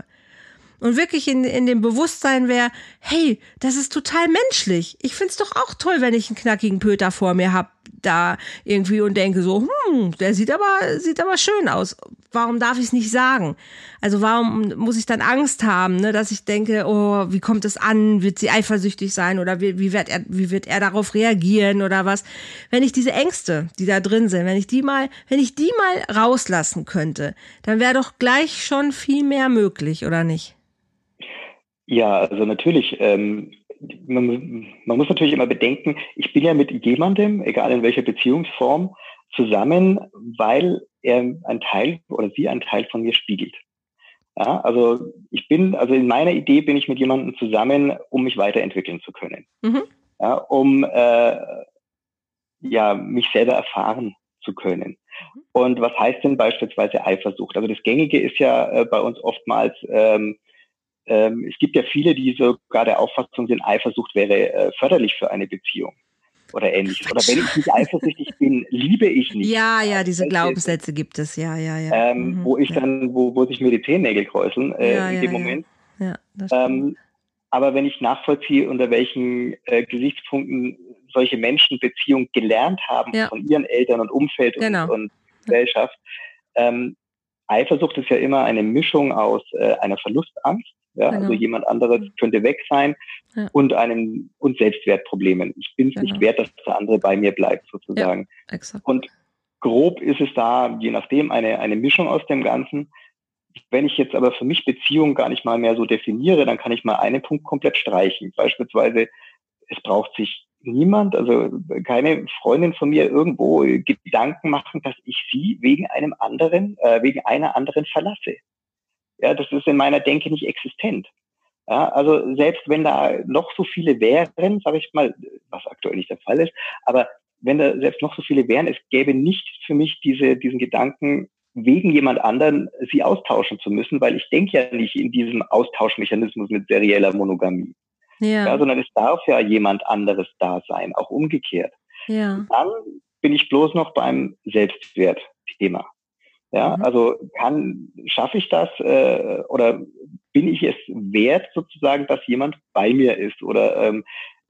und wirklich in, in dem Bewusstsein wäre, hey, das ist total menschlich. Ich find's doch auch toll, wenn ich einen knackigen Pöter vor mir hab da irgendwie und denke so, hm, der sieht aber, sieht aber schön aus. Warum darf ich es nicht sagen? Also warum muss ich dann Angst haben, ne, dass ich denke, oh, wie kommt es an? Wird sie eifersüchtig sein oder wie, wie, wird er, wie wird er darauf reagieren oder was? Wenn ich diese Ängste, die da drin sind, wenn ich die mal, wenn ich die mal rauslassen könnte, dann wäre doch gleich schon viel mehr möglich, oder nicht? Ja, also natürlich. Ähm, man, man muss natürlich immer bedenken, ich bin ja mit jemandem, egal in welcher Beziehungsform, zusammen, weil er ein Teil oder sie ein Teil von mir spiegelt. Ja, also ich bin, also in meiner Idee bin ich mit jemandem zusammen, um mich weiterentwickeln zu können. Mhm. Ja, um äh, ja, mich selber erfahren zu können. Mhm. Und was heißt denn beispielsweise Eifersucht? Also das Gängige ist ja äh, bei uns oftmals, ähm, ähm, es gibt ja viele, die sogar der Auffassung sind, Eifersucht wäre äh, förderlich für eine Beziehung oder ähnliches. Oder wenn ich nicht eifersüchtig bin, liebe ich nicht. Ja, ja, diese Glaubenssätze gibt es, ja, ja, ja. Ähm, mhm, wo ich ja. dann, wo, wo sich mir die Zehennägel kräuseln äh, ja, in ja, dem Moment. Ja, das ähm, aber wenn ich nachvollziehe, unter welchen äh, Gesichtspunkten solche Menschen Beziehung gelernt haben von ihren Eltern und Umfeld genau. und, und Gesellschaft, ähm, Eifersucht ist ja immer eine Mischung aus äh, einer Verlustangst, ja, also genau. also jemand anderes könnte weg sein ja. und einem und Selbstwertproblemen. Ich bin es genau. nicht wert, dass der andere bei mir bleibt, sozusagen. Ja. Und grob ist es da, je nachdem, eine, eine Mischung aus dem Ganzen. Wenn ich jetzt aber für mich Beziehungen gar nicht mal mehr so definiere, dann kann ich mal einen Punkt komplett streichen. Beispielsweise, es braucht sich niemand, also keine Freundin von mir irgendwo Gedanken machen, dass ich sie wegen einem anderen, äh, wegen einer anderen verlasse. Ja, das ist in meiner Denke nicht existent. Ja, also selbst wenn da noch so viele wären, sage ich mal, was aktuell nicht der Fall ist, aber wenn da selbst noch so viele wären, es gäbe nicht für mich diese, diesen Gedanken, wegen jemand anderen sie austauschen zu müssen, weil ich denke ja nicht in diesem Austauschmechanismus mit serieller Monogamie. Ja. ja. sondern es darf ja jemand anderes da sein, auch umgekehrt. Ja. Dann bin ich bloß noch beim Selbstwertthema. Ja, mhm. also kann, schaffe ich das äh, oder bin ich es wert, sozusagen, dass jemand bei mir ist? Oder ähm,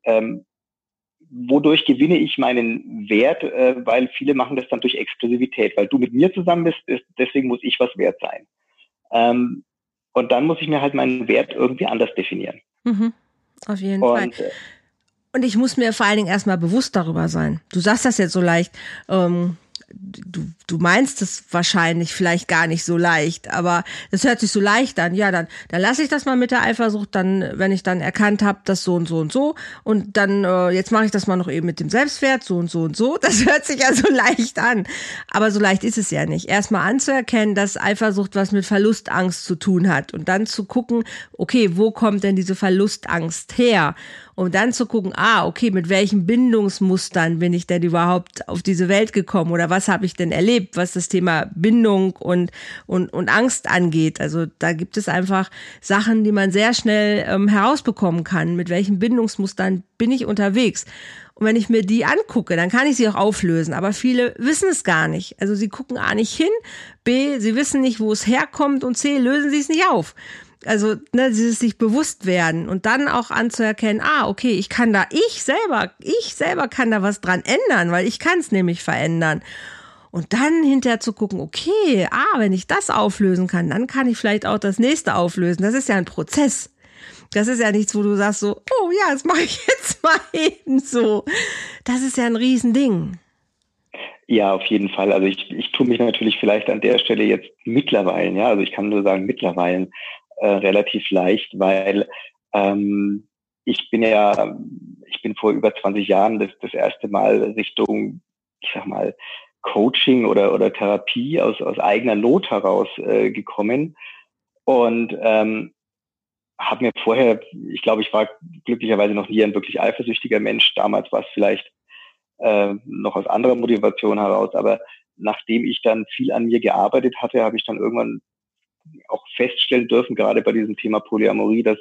ähm, wodurch gewinne ich meinen Wert? Äh, weil viele machen das dann durch Exklusivität, weil du mit mir zusammen bist, ist, deswegen muss ich was wert sein. Ähm, und dann muss ich mir halt meinen Wert irgendwie anders definieren. Mhm. Auf jeden und, Fall. Äh, und ich muss mir vor allen Dingen erstmal bewusst darüber sein. Du sagst das jetzt so leicht. Ähm du, du meinst es wahrscheinlich vielleicht gar nicht so leicht, aber es hört sich so leicht an. Ja, dann, dann lasse ich das mal mit der Eifersucht, dann, wenn ich dann erkannt habe, dass so und so und so und dann, äh, jetzt mache ich das mal noch eben mit dem Selbstwert, so und so und so. Das hört sich ja so leicht an. Aber so leicht ist es ja nicht. Erstmal anzuerkennen, dass Eifersucht was mit Verlustangst zu tun hat und dann zu gucken, okay, wo kommt denn diese Verlustangst her? Um dann zu gucken, ah, okay, mit welchen Bindungsmustern bin ich denn überhaupt auf diese Welt gekommen oder was habe ich denn erlebt, was das Thema Bindung und, und, und Angst angeht. Also da gibt es einfach Sachen, die man sehr schnell ähm, herausbekommen kann. Mit welchen Bindungsmustern bin ich unterwegs? Und wenn ich mir die angucke, dann kann ich sie auch auflösen. Aber viele wissen es gar nicht. Also sie gucken A nicht hin, B, sie wissen nicht, wo es herkommt und C, lösen sie es nicht auf also ne, dieses sich bewusst werden und dann auch anzuerkennen, ah, okay, ich kann da, ich selber, ich selber kann da was dran ändern, weil ich kann es nämlich verändern. Und dann hinterher zu gucken, okay, ah, wenn ich das auflösen kann, dann kann ich vielleicht auch das nächste auflösen. Das ist ja ein Prozess. Das ist ja nichts, wo du sagst so, oh ja, das mache ich jetzt mal eben so. Das ist ja ein Riesending. Ja, auf jeden Fall. Also ich, ich tue mich natürlich vielleicht an der Stelle jetzt mittlerweile, ja, also ich kann nur sagen mittlerweile äh, relativ leicht, weil ähm, ich bin ja, ich bin vor über 20 Jahren das, das erste Mal Richtung, ich sag mal, Coaching oder, oder Therapie aus, aus eigener Not heraus äh, gekommen und ähm, habe mir vorher, ich glaube, ich war glücklicherweise noch nie ein wirklich eifersüchtiger Mensch. Damals war es vielleicht äh, noch aus anderer Motivation heraus, aber nachdem ich dann viel an mir gearbeitet hatte, habe ich dann irgendwann auch feststellen dürfen, gerade bei diesem Thema Polyamorie, dass,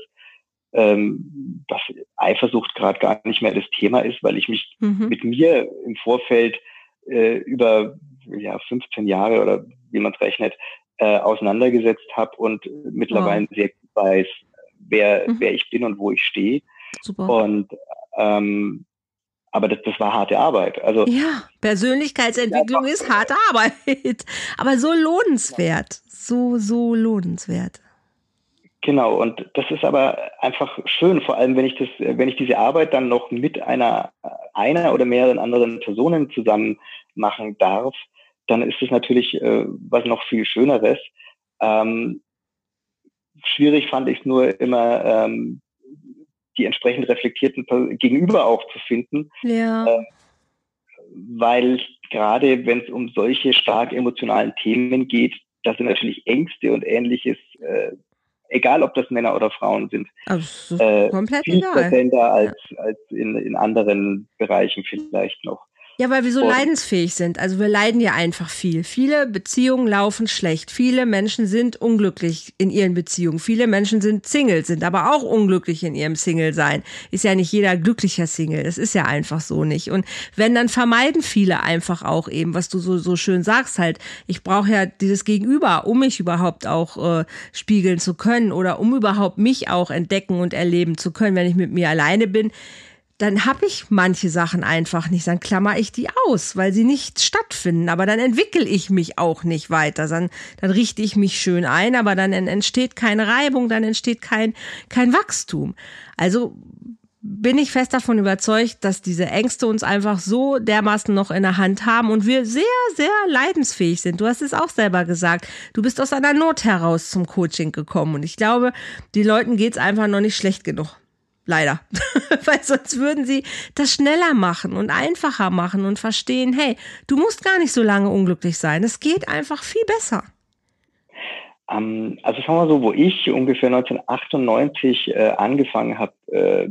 ähm, dass Eifersucht gerade gar nicht mehr das Thema ist, weil ich mich mhm. mit mir im Vorfeld äh, über ja, 15 Jahre oder wie man es rechnet, äh, auseinandergesetzt habe und mittlerweile wow. sehr gut weiß, wer, mhm. wer ich bin und wo ich stehe. Super. Und ähm, aber das, das war harte Arbeit. Also ja, Persönlichkeitsentwicklung ja, ist harte Arbeit, aber so lohnenswert so, so lohnenswert. Genau, und das ist aber einfach schön, vor allem wenn ich das, wenn ich diese Arbeit dann noch mit einer, einer oder mehreren anderen Personen zusammen machen darf, dann ist es natürlich äh, was noch viel Schöneres. Ähm, schwierig fand ich es nur immer, ähm, die entsprechend reflektierten Gegenüber auch zu finden. Ja. Äh, weil gerade wenn es um solche stark emotionalen Themen geht, das sind natürlich Ängste und ähnliches, äh, egal ob das Männer oder Frauen sind, also, äh, komplett viel egal. präsenter als, als in, in anderen Bereichen vielleicht noch. Ja, weil wir so und leidensfähig sind. Also wir leiden ja einfach viel. Viele Beziehungen laufen schlecht. Viele Menschen sind unglücklich in ihren Beziehungen. Viele Menschen sind Single, sind aber auch unglücklich in ihrem Single-Sein. Ist ja nicht jeder glücklicher Single. Das ist ja einfach so nicht. Und wenn, dann vermeiden viele einfach auch eben, was du so, so schön sagst halt. Ich brauche ja dieses Gegenüber, um mich überhaupt auch äh, spiegeln zu können oder um überhaupt mich auch entdecken und erleben zu können, wenn ich mit mir alleine bin dann habe ich manche Sachen einfach nicht. Dann klammer ich die aus, weil sie nicht stattfinden. Aber dann entwickle ich mich auch nicht weiter. Dann, dann richte ich mich schön ein, aber dann entsteht keine Reibung, dann entsteht kein, kein Wachstum. Also bin ich fest davon überzeugt, dass diese Ängste uns einfach so dermaßen noch in der Hand haben und wir sehr, sehr leidensfähig sind. Du hast es auch selber gesagt. Du bist aus einer Not heraus zum Coaching gekommen und ich glaube, die Leuten geht's einfach noch nicht schlecht genug. Leider. Weil sonst würden sie das schneller machen und einfacher machen und verstehen, hey, du musst gar nicht so lange unglücklich sein. Es geht einfach viel besser. Ähm, also sagen wir so, wo ich ungefähr 1998 äh, angefangen habe, äh,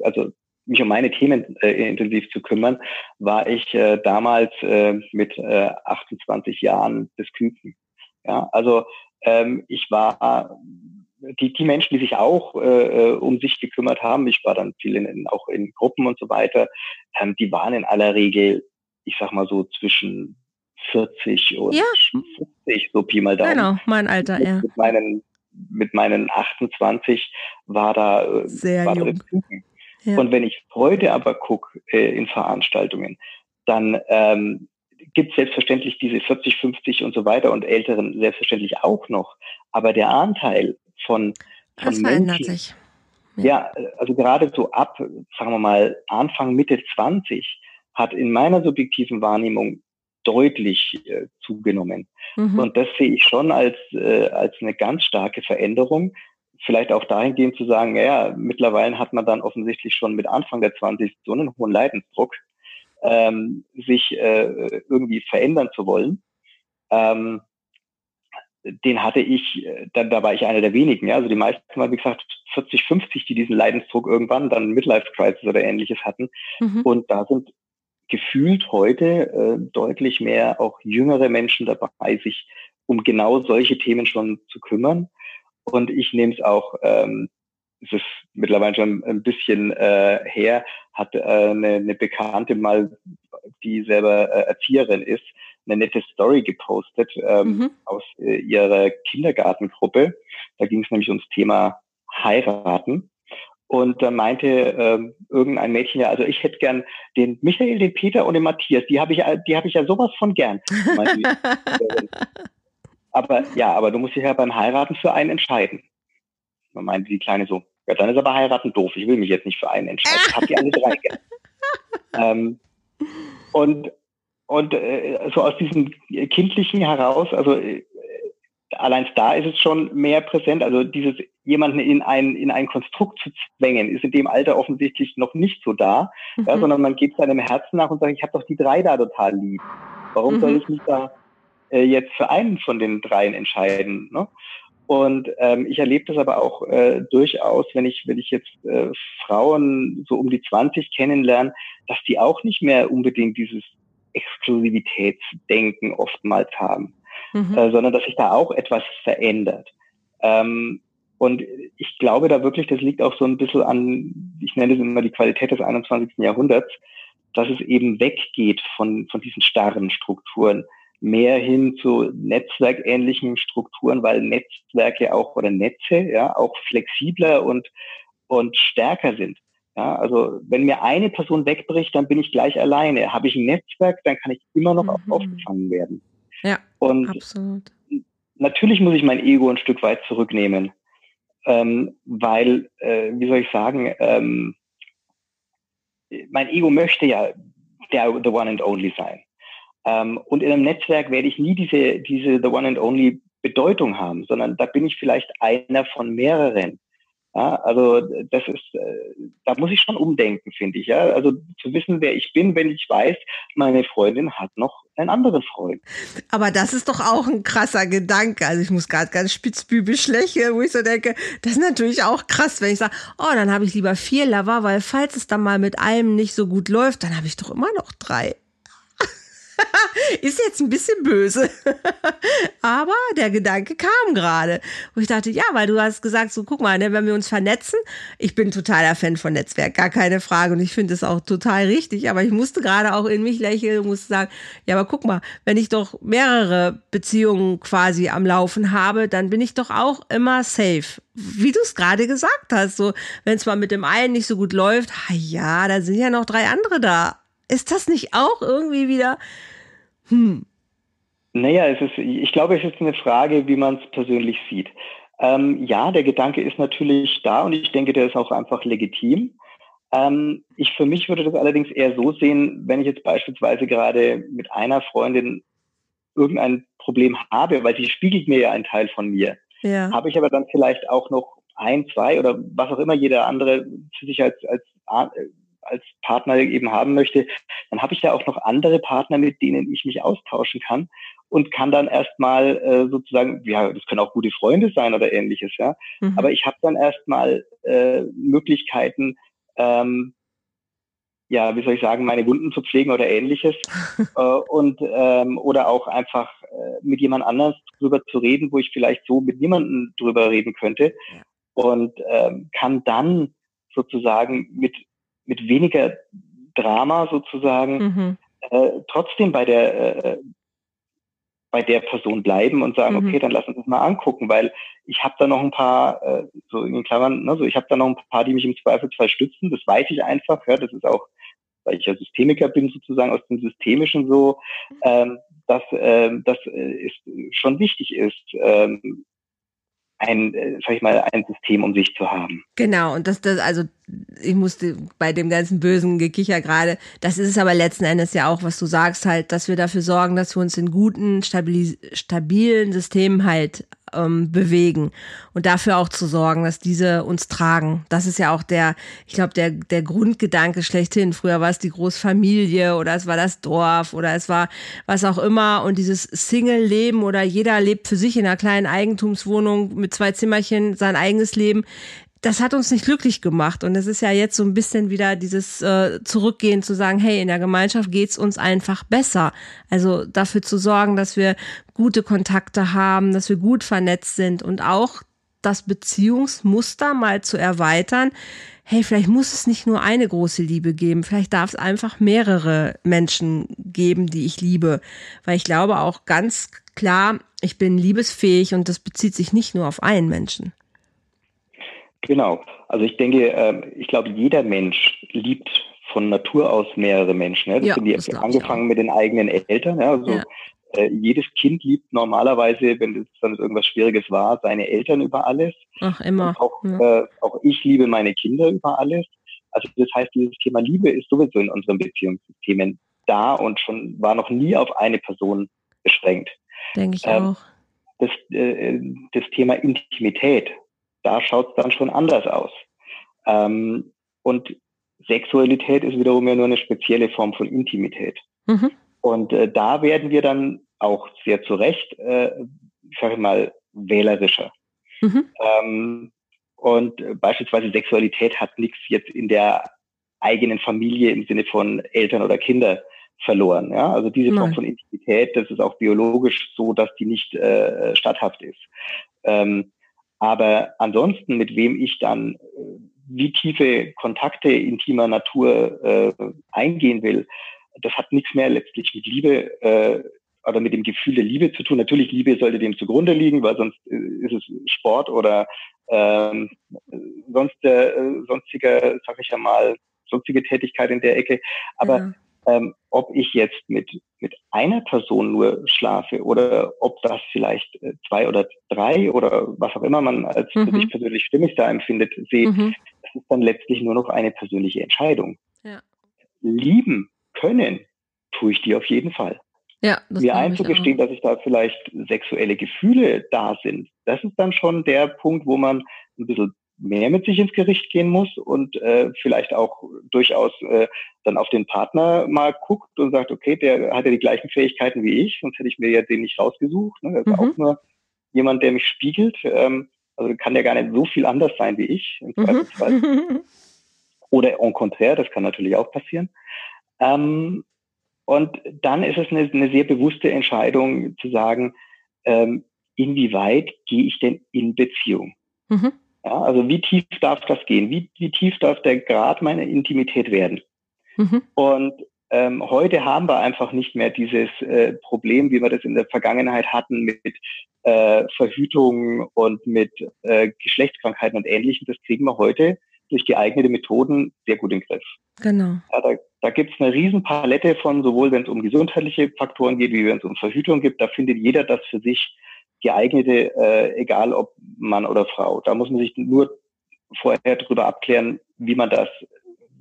also mich um meine Themen äh, intensiv zu kümmern, war ich äh, damals äh, mit äh, 28 Jahren des Küken. Ja, also ähm, ich war die, die Menschen, die sich auch äh, um sich gekümmert haben, ich war dann viel in, in, auch in Gruppen und so weiter, ähm, die waren in aller Regel, ich sag mal so zwischen 40 und ja. 50, so Pi mal Daumen. Genau, mein Alter, mit, ja. Mit meinen, mit meinen 28 war da, äh, Sehr war jung. ja. Und wenn ich heute aber gucke äh, in Veranstaltungen, dann ähm, gibt es selbstverständlich diese 40, 50 und so weiter und Älteren selbstverständlich auch noch. Aber der Anteil von, von das verändert sich. Ja. ja, also gerade so ab, sagen wir mal, Anfang, Mitte 20 hat in meiner subjektiven Wahrnehmung deutlich äh, zugenommen. Mhm. Und das sehe ich schon als, äh, als eine ganz starke Veränderung. Vielleicht auch dahingehend zu sagen, ja, mittlerweile hat man dann offensichtlich schon mit Anfang der 20 so einen hohen Leidensdruck, ähm, sich äh, irgendwie verändern zu wollen. Ähm, den hatte ich, äh, da, da war ich einer der wenigen. Ja? Also die meisten waren, wie gesagt, 40, 50, die diesen Leidensdruck irgendwann dann Midlife Crisis oder ähnliches hatten. Mhm. Und da sind gefühlt heute äh, deutlich mehr auch jüngere Menschen dabei, sich um genau solche Themen schon zu kümmern. Und ich nehme es auch, ähm, es ist mittlerweile schon ein bisschen äh, her, hat äh, eine, eine Bekannte mal, die selber äh, Erzieherin ist, eine nette Story gepostet ähm, mhm. aus äh, ihrer Kindergartengruppe. Da ging es nämlich ums Thema Heiraten. Und da meinte ähm, irgendein Mädchen, ja, also ich hätte gern den Michael, den Peter und den Matthias. Die habe ich, die habe ich ja sowas von gern. aber ja, aber du musst dich ja beim Heiraten für einen entscheiden. Man meinte die Kleine so, ja, dann ist aber heiraten doof. Ich will mich jetzt nicht für einen entscheiden. Ich habe die alle drei gern. ähm, und und äh, so aus diesem Kindlichen heraus, also äh, allein da ist es schon mehr präsent. Also dieses jemanden in ein, in ein Konstrukt zu zwängen, ist in dem Alter offensichtlich noch nicht so da, mhm. ja, sondern man geht seinem Herzen nach und sagt, ich habe doch die drei da total lieb. Warum mhm. soll ich mich da äh, jetzt für einen von den dreien entscheiden? Ne? Und ähm, ich erlebe das aber auch äh, durchaus, wenn ich, wenn ich jetzt äh, Frauen so um die 20 kennenlerne, dass die auch nicht mehr unbedingt dieses Exklusivitätsdenken oftmals haben mhm. äh, sondern dass sich da auch etwas verändert. Ähm, und ich glaube da wirklich, das liegt auch so ein bisschen an, ich nenne es immer die Qualität des 21. Jahrhunderts, dass es eben weggeht von, von diesen starren Strukturen, mehr hin zu netzwerkähnlichen Strukturen, weil Netzwerke auch oder Netze ja auch flexibler und, und stärker sind. Ja, also wenn mir eine Person wegbricht, dann bin ich gleich alleine. Habe ich ein Netzwerk, dann kann ich immer noch mhm. aufgefangen werden. Ja, und absolut. Natürlich muss ich mein Ego ein Stück weit zurücknehmen, ähm, weil, äh, wie soll ich sagen, ähm, mein Ego möchte ja der the one and only sein. Ähm, und in einem Netzwerk werde ich nie diese, diese the one and only Bedeutung haben, sondern da bin ich vielleicht einer von mehreren. Ja, also das ist, äh, da muss ich schon umdenken, finde ich. Ja, also zu wissen, wer ich bin, wenn ich weiß, meine Freundin hat noch einen anderen Freund. Aber das ist doch auch ein krasser Gedanke. Also ich muss gerade ganz spitzbübisch lächeln, wo ich so denke, das ist natürlich auch krass, wenn ich sage, oh, dann habe ich lieber vier Lover, weil falls es dann mal mit einem nicht so gut läuft, dann habe ich doch immer noch drei. ist jetzt ein bisschen böse. Aber der Gedanke kam gerade. Wo ich dachte, ja, weil du hast gesagt, so guck mal, ne, wenn wir uns vernetzen, ich bin totaler Fan von Netzwerk, gar keine Frage. Und ich finde es auch total richtig. Aber ich musste gerade auch in mich lächeln und musste sagen, ja, aber guck mal, wenn ich doch mehrere Beziehungen quasi am Laufen habe, dann bin ich doch auch immer safe. Wie du es gerade gesagt hast, so, wenn es mal mit dem einen nicht so gut läuft, ja, da sind ja noch drei andere da. Ist das nicht auch irgendwie wieder hm. Naja, es ist, ich glaube, es ist eine Frage, wie man es persönlich sieht. Ähm, ja, der Gedanke ist natürlich da und ich denke, der ist auch einfach legitim. Ähm, ich für mich würde das allerdings eher so sehen, wenn ich jetzt beispielsweise gerade mit einer Freundin irgendein Problem habe, weil sie spiegelt mir ja einen Teil von mir. Ja. Habe ich aber dann vielleicht auch noch ein, zwei oder was auch immer jeder andere für sich als, als, als Partner eben haben möchte, dann habe ich ja auch noch andere Partner, mit denen ich mich austauschen kann und kann dann erstmal äh, sozusagen, ja, das können auch gute Freunde sein oder ähnliches, ja. Mhm. Aber ich habe dann erstmal äh, Möglichkeiten, ähm, ja, wie soll ich sagen, meine Wunden zu pflegen oder ähnliches. äh, und ähm, oder auch einfach äh, mit jemand anders drüber zu reden, wo ich vielleicht so mit niemandem drüber reden könnte. Und ähm, kann dann sozusagen mit, mit weniger Drama sozusagen mhm. äh, trotzdem bei der äh, bei der Person bleiben und sagen, mhm. okay, dann lass uns das mal angucken, weil ich habe da noch ein paar, äh, so in den Klammern, ne, so ich habe da noch ein paar, die mich im Zweifelsfall stützen. Das weiß ich einfach. Ja, das ist auch, weil ich ja Systemiker bin sozusagen aus dem Systemischen so, ähm, dass ähm, das äh, ist schon wichtig ist, ähm, ein, äh, sag ich mal, ein System um sich zu haben. Genau, und das, das, also ich musste bei dem ganzen bösen Gekicher gerade, das ist es aber letzten Endes ja auch, was du sagst, halt, dass wir dafür sorgen, dass wir uns in guten, stabilen Systemen halt ähm, bewegen und dafür auch zu sorgen, dass diese uns tragen. Das ist ja auch der, ich glaube, der, der Grundgedanke schlechthin. Früher war es die Großfamilie oder es war das Dorf oder es war was auch immer und dieses Single-Leben oder jeder lebt für sich in einer kleinen Eigentumswohnung mit zwei Zimmerchen sein eigenes Leben das hat uns nicht glücklich gemacht. Und es ist ja jetzt so ein bisschen wieder dieses äh, Zurückgehen zu sagen, hey, in der Gemeinschaft geht's uns einfach besser. Also dafür zu sorgen, dass wir gute Kontakte haben, dass wir gut vernetzt sind und auch das Beziehungsmuster mal zu erweitern. Hey, vielleicht muss es nicht nur eine große Liebe geben, vielleicht darf es einfach mehrere Menschen geben, die ich liebe. Weil ich glaube auch ganz klar, ich bin liebesfähig und das bezieht sich nicht nur auf einen Menschen. Genau. Also ich denke, ähm, ich glaube, jeder Mensch liebt von Natur aus mehrere Menschen. Das ja, sind die das angefangen mit den eigenen Eltern. Also ja. Äh, jedes Kind liebt normalerweise, wenn es dann irgendwas Schwieriges war, seine Eltern über alles. Ach, immer. Auch, ja. äh, auch ich liebe meine Kinder über alles. Also das heißt, dieses Thema Liebe ist sowieso in unseren Beziehungssystemen da und schon war noch nie auf eine Person beschränkt. Denke ich ähm, auch. Das, äh, das Thema Intimität da schaut es dann schon anders aus. Ähm, und Sexualität ist wiederum ja nur eine spezielle Form von Intimität. Mhm. Und äh, da werden wir dann auch sehr zu Recht, äh, ich sage mal, wählerischer. Mhm. Ähm, und äh, beispielsweise Sexualität hat nichts jetzt in der eigenen Familie im Sinne von Eltern oder Kinder verloren. Ja? Also diese Form Nein. von Intimität, das ist auch biologisch so, dass die nicht äh, statthaft ist. Ähm, aber ansonsten, mit wem ich dann äh, wie tiefe Kontakte intimer Natur äh, eingehen will, das hat nichts mehr letztlich mit Liebe äh, oder mit dem Gefühl der Liebe zu tun. Natürlich, Liebe sollte dem zugrunde liegen, weil sonst äh, ist es Sport oder ähm, sonst äh, sonstiger, sag ich ja mal, sonstige Tätigkeit in der Ecke. Aber ja ähm, ob ich jetzt mit, mit einer Person nur schlafe oder ob das vielleicht äh, zwei oder drei oder was auch immer man als mhm. für sich persönlich stimmig da empfindet, sehe, mhm. das ist dann letztlich nur noch eine persönliche Entscheidung. Ja. Lieben können tue ich die auf jeden Fall. Ja, das Mir einzugestehen, dass ich da vielleicht sexuelle Gefühle da sind, das ist dann schon der Punkt, wo man ein bisschen mehr mit sich ins Gericht gehen muss und äh, vielleicht auch durchaus äh, dann auf den Partner mal guckt und sagt, okay, der hat ja die gleichen Fähigkeiten wie ich, sonst hätte ich mir ja den nicht rausgesucht. Ne? Das ist mhm. auch nur jemand, der mich spiegelt. Ähm, also kann der gar nicht so viel anders sein wie ich im mhm. Zweifelsfall. Mhm. Oder en contraire, das kann natürlich auch passieren. Ähm, und dann ist es eine, eine sehr bewusste Entscheidung zu sagen, ähm, inwieweit gehe ich denn in Beziehung? Mhm. Ja, also wie tief darf das gehen? Wie, wie tief darf der Grad meiner Intimität werden? Mhm. Und ähm, heute haben wir einfach nicht mehr dieses äh, Problem, wie wir das in der Vergangenheit hatten mit äh, Verhütung und mit äh, Geschlechtskrankheiten und Ähnlichem. Das kriegen wir heute durch geeignete Methoden sehr gut in den Griff. Genau. Ja, da da gibt es eine riesen Palette von, sowohl wenn es um gesundheitliche Faktoren geht, wie wenn es um Verhütung geht. Da findet jeder das für sich geeignete, äh, egal ob Mann oder Frau. Da muss man sich nur vorher darüber abklären, wie man das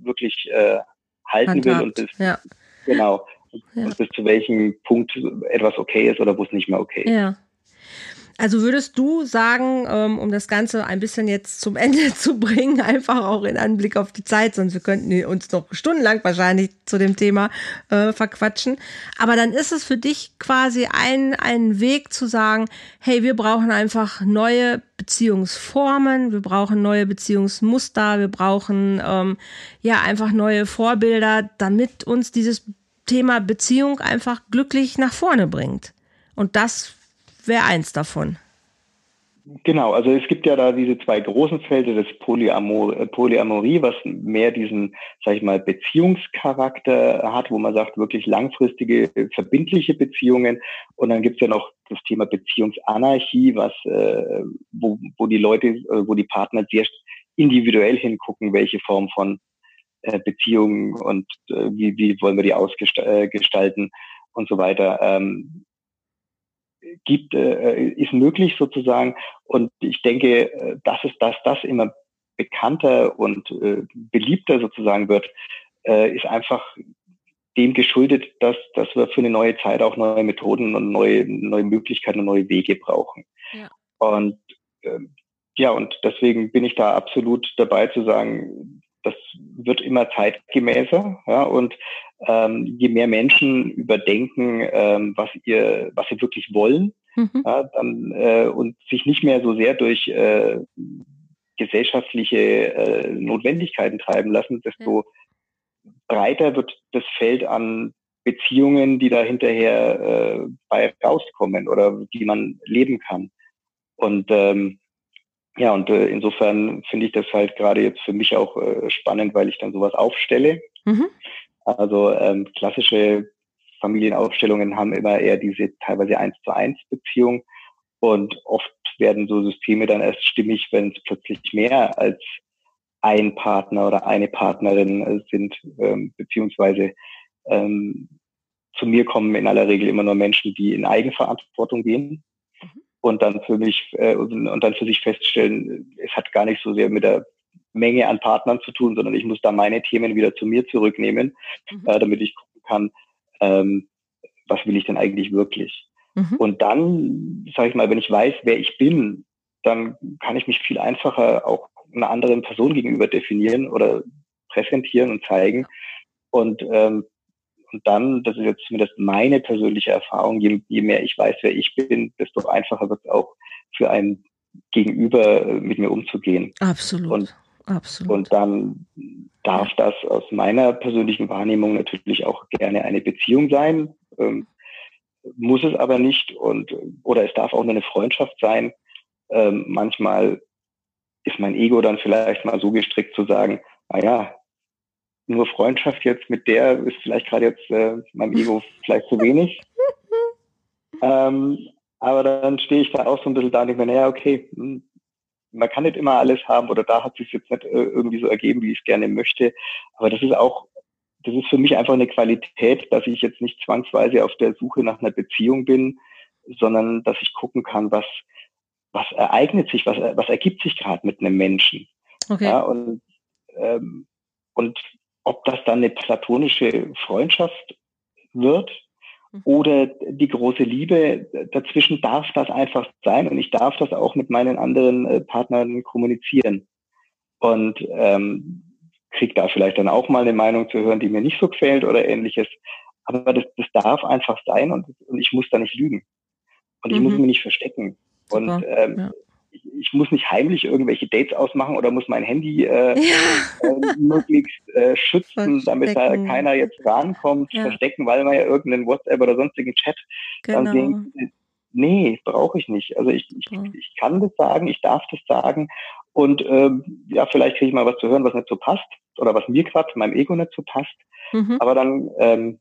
wirklich äh, halten Handhabt. will und bis, ja. genau ja. und bis zu welchem Punkt etwas okay ist oder wo es nicht mehr okay ist. Ja. Also würdest du sagen, ähm, um das Ganze ein bisschen jetzt zum Ende zu bringen, einfach auch in Anblick auf die Zeit, sonst wir könnten uns noch stundenlang wahrscheinlich zu dem Thema äh, verquatschen. Aber dann ist es für dich quasi ein, ein Weg zu sagen, hey, wir brauchen einfach neue Beziehungsformen, wir brauchen neue Beziehungsmuster, wir brauchen ähm, ja einfach neue Vorbilder, damit uns dieses Thema Beziehung einfach glücklich nach vorne bringt. Und das wäre eins davon. Genau, also es gibt ja da diese zwei großen Felder, das Polyamor, äh, Polyamorie, was mehr diesen, sag ich mal, Beziehungscharakter hat, wo man sagt, wirklich langfristige, verbindliche Beziehungen. Und dann gibt es ja noch das Thema Beziehungsanarchie, was, äh, wo, wo die Leute, äh, wo die Partner sehr individuell hingucken, welche Form von äh, Beziehungen und äh, wie, wie wollen wir die ausgestalten äh, und so weiter. Ähm, gibt, äh, ist möglich sozusagen. Und ich denke, äh, dass es, dass das immer bekannter und äh, beliebter sozusagen wird, äh, ist einfach dem geschuldet, dass, dass wir für eine neue Zeit auch neue Methoden und neue, neue Möglichkeiten und neue Wege brauchen. Ja. Und äh, ja, und deswegen bin ich da absolut dabei zu sagen, das wird immer zeitgemäßer, ja, und ähm, je mehr Menschen überdenken, ähm, was ihr, was sie wirklich wollen, mhm. ja, dann äh, und sich nicht mehr so sehr durch äh, gesellschaftliche äh, Notwendigkeiten treiben lassen, desto ja. breiter wird das Feld an Beziehungen, die da hinterher äh, bei rauskommen oder die man leben kann. Und ähm, ja, und äh, insofern finde ich das halt gerade jetzt für mich auch äh, spannend, weil ich dann sowas aufstelle. Mhm. Also ähm, klassische Familienaufstellungen haben immer eher diese teilweise eins zu eins Beziehung und oft werden so Systeme dann erst stimmig, wenn es plötzlich mehr als ein Partner oder eine Partnerin äh, sind, ähm, beziehungsweise ähm, zu mir kommen in aller Regel immer nur Menschen, die in Eigenverantwortung gehen. Und dann für mich äh, und dann für sich feststellen, es hat gar nicht so sehr mit der Menge an Partnern zu tun, sondern ich muss da meine Themen wieder zu mir zurücknehmen, mhm. äh, damit ich gucken kann, ähm, was will ich denn eigentlich wirklich. Mhm. Und dann, sage ich mal, wenn ich weiß, wer ich bin, dann kann ich mich viel einfacher auch einer anderen Person gegenüber definieren oder präsentieren und zeigen. Und, ähm, und dann, das ist jetzt zumindest meine persönliche Erfahrung, je, je mehr ich weiß, wer ich bin, desto einfacher wird es auch für ein Gegenüber äh, mit mir umzugehen. Absolut. Und Absolut. Und dann darf das aus meiner persönlichen Wahrnehmung natürlich auch gerne eine Beziehung sein, ähm, muss es aber nicht und oder es darf auch nur eine Freundschaft sein. Ähm, manchmal ist mein Ego dann vielleicht mal so gestrickt zu sagen, naja, nur Freundschaft jetzt mit der ist vielleicht gerade jetzt äh, meinem Ego vielleicht zu wenig. ähm, aber dann stehe ich da auch so ein bisschen da und denke mir, naja, okay, hm, man kann nicht immer alles haben oder da hat sich jetzt nicht äh, irgendwie so ergeben, wie ich es gerne möchte. Aber das ist auch, das ist für mich einfach eine Qualität, dass ich jetzt nicht zwangsweise auf der Suche nach einer Beziehung bin, sondern dass ich gucken kann, was, was ereignet sich, was, was ergibt sich gerade mit einem Menschen. Okay. Ja, und, ähm, und ob das dann eine platonische Freundschaft wird, Mhm. oder die große Liebe. Dazwischen darf das einfach sein und ich darf das auch mit meinen anderen äh, Partnern kommunizieren. Und ähm, krieg da vielleicht dann auch mal eine Meinung zu hören, die mir nicht so gefällt oder ähnliches. Aber das, das darf einfach sein und, und ich muss da nicht lügen. Und ich mhm. muss mich nicht verstecken. Super. Und ähm, ja ich, ich, muss nicht heimlich irgendwelche Dates ausmachen oder muss mein Handy äh, ja. äh, möglichst äh, schützen, damit da keiner jetzt rankommt, ja. verstecken, weil man ja irgendeinen WhatsApp oder sonstigen Chat genau. dann sehen. Nee, brauche ich nicht. Also ich, ich, oh. ich kann das sagen, ich darf das sagen und ähm, ja, vielleicht kriege ich mal was zu hören, was nicht so passt oder was mir gerade meinem Ego nicht so passt. Mhm. Aber dann, ähm,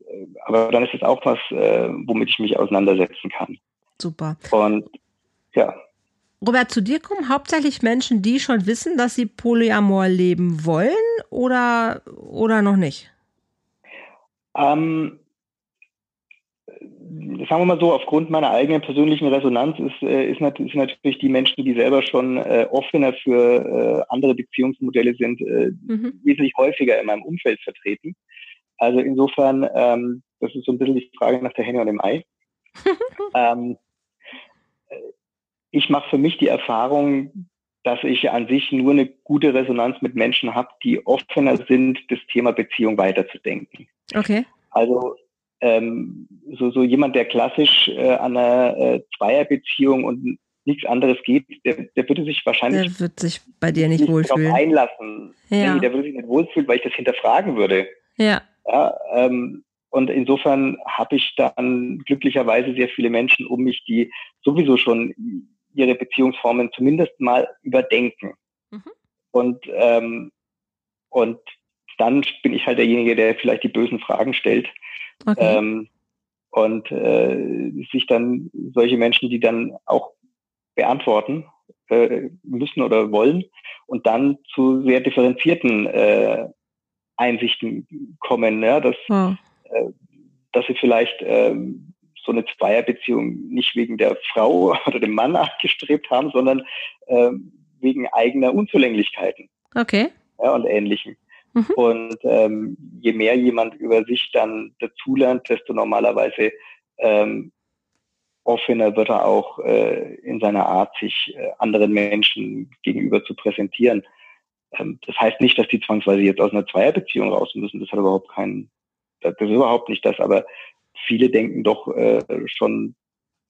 äh, aber dann ist es auch was, äh, womit ich mich auseinandersetzen kann. Super. Und ja. Robert, zu dir kommen hauptsächlich Menschen, die schon wissen, dass sie Polyamor leben wollen oder, oder noch nicht? Ähm, sagen wir mal so, aufgrund meiner eigenen persönlichen Resonanz ist, äh, ist, ist natürlich die Menschen, die selber schon äh, offener für äh, andere Beziehungsmodelle sind, äh, mhm. wesentlich häufiger in meinem Umfeld vertreten. Also insofern, ähm, das ist so ein bisschen die Frage nach der Henne und dem Ei. ähm, ich mache für mich die Erfahrung, dass ich an sich nur eine gute Resonanz mit Menschen habe, die offener sind, das Thema Beziehung weiterzudenken. Okay. Also ähm, so, so jemand, der klassisch äh, an einer äh, Zweierbeziehung und nichts anderes geht, der, der würde sich wahrscheinlich der wird sich bei dir nicht, nicht wohlfühlen. einlassen. Ja. Nee, der würde sich nicht wohlfühlen, weil ich das hinterfragen würde. Ja. ja ähm, und insofern habe ich dann glücklicherweise sehr viele Menschen um mich, die sowieso schon ihre Beziehungsformen zumindest mal überdenken. Mhm. Und, ähm, und dann bin ich halt derjenige, der vielleicht die bösen Fragen stellt. Okay. Ähm, und äh, sich dann solche Menschen, die dann auch beantworten äh, müssen oder wollen und dann zu sehr differenzierten äh, Einsichten kommen, ja, dass, äh, dass sie vielleicht ähm, so eine Zweierbeziehung nicht wegen der Frau oder dem Mann angestrebt haben, sondern äh, wegen eigener Unzulänglichkeiten. Okay. Ja, und Ähnlichem. Mhm. Und ähm, je mehr jemand über sich dann dazulernt, desto normalerweise ähm, offener wird er auch äh, in seiner Art, sich äh, anderen Menschen gegenüber zu präsentieren. Ähm, das heißt nicht, dass die zwangsweise jetzt aus einer Zweierbeziehung raus müssen. Das hat überhaupt keinen, das ist überhaupt nicht das. Aber viele denken doch äh, schon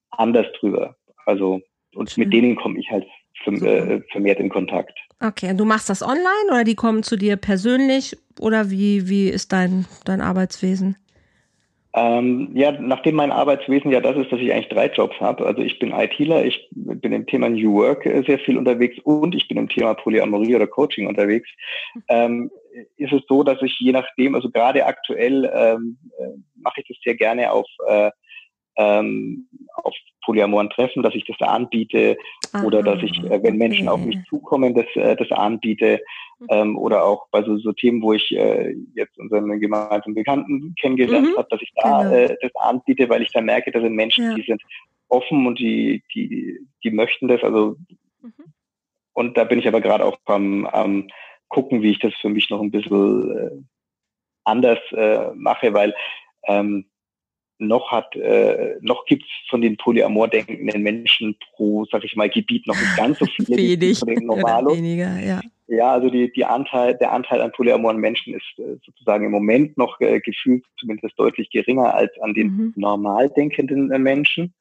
anders drüber. Also und Schön. mit denen komme ich halt äh, vermehrt in Kontakt. Okay, und du machst das online oder die kommen zu dir persönlich oder wie, wie ist dein, dein Arbeitswesen? Ähm, ja, nachdem mein Arbeitswesen ja das ist, dass ich eigentlich drei Jobs habe. Also ich bin ITler, ich bin im Thema New Work äh, sehr viel unterwegs und ich bin im Thema Polyamorie oder Coaching unterwegs. Ähm, ist es so, dass ich je nachdem, also gerade aktuell ähm, äh, mache ich das sehr gerne auf äh, ähm, auf polyamoren Treffen, dass ich das da anbiete Aha, oder dass ich, äh, wenn Menschen okay. auf mich zukommen, das, äh, das anbiete mhm. ähm, oder auch bei so, so Themen, wo ich äh, jetzt unseren gemeinsamen Bekannten kennengelernt mhm, habe, dass ich da genau. äh, das anbiete, weil ich da merke, da sind Menschen, ja. die sind offen und die, die, die möchten das. Also mhm. und da bin ich aber gerade auch am, am gucken, wie ich das für mich noch ein bisschen äh, anders äh, mache, weil ähm, noch hat, äh, noch gibt's von den polyamor denkenden Menschen pro, sag ich mal, Gebiet noch nicht ganz so viele Wenig von den weniger, ja. Ja, also die, die Anteil, der Anteil an polyamoren Menschen ist äh, sozusagen im Moment noch äh, gefühlt zumindest deutlich geringer als an den mhm. normal denkenden äh, Menschen.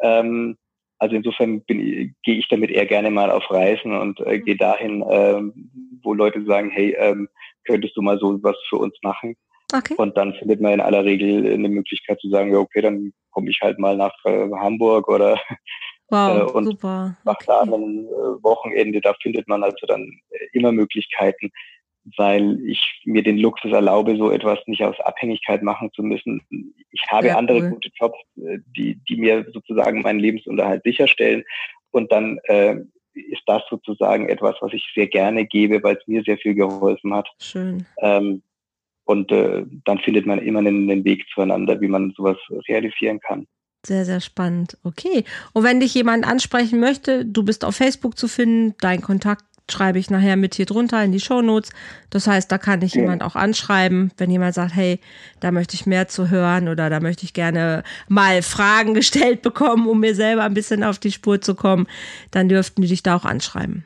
Ähm, also insofern gehe ich damit eher gerne mal auf Reisen und äh, gehe dahin, ähm, wo Leute sagen, hey, ähm, könntest du mal so was für uns machen? Okay. Und dann findet man in aller Regel eine Möglichkeit zu sagen, ja, okay, dann komme ich halt mal nach äh, Hamburg oder wow, äh, und super. Okay. nach da einem äh, Wochenende, da findet man also dann äh, immer Möglichkeiten, weil ich mir den Luxus erlaube, so etwas nicht aus Abhängigkeit machen zu müssen. Ich habe ja, andere cool. gute Jobs, äh, die, die mir sozusagen meinen Lebensunterhalt sicherstellen. Und dann äh, ist das sozusagen etwas, was ich sehr gerne gebe, weil es mir sehr viel geholfen hat. Schön. Ähm, und äh, dann findet man immer einen, einen Weg zueinander, wie man sowas realisieren kann. Sehr, sehr spannend. Okay. Und wenn dich jemand ansprechen möchte, du bist auf Facebook zu finden, dein Kontakt schreibe ich nachher mit hier drunter in die Show Notes. Das heißt, da kann ich ja. jemand auch anschreiben, wenn jemand sagt, hey, da möchte ich mehr zu hören oder da möchte ich gerne mal Fragen gestellt bekommen, um mir selber ein bisschen auf die Spur zu kommen, dann dürften die dich da auch anschreiben.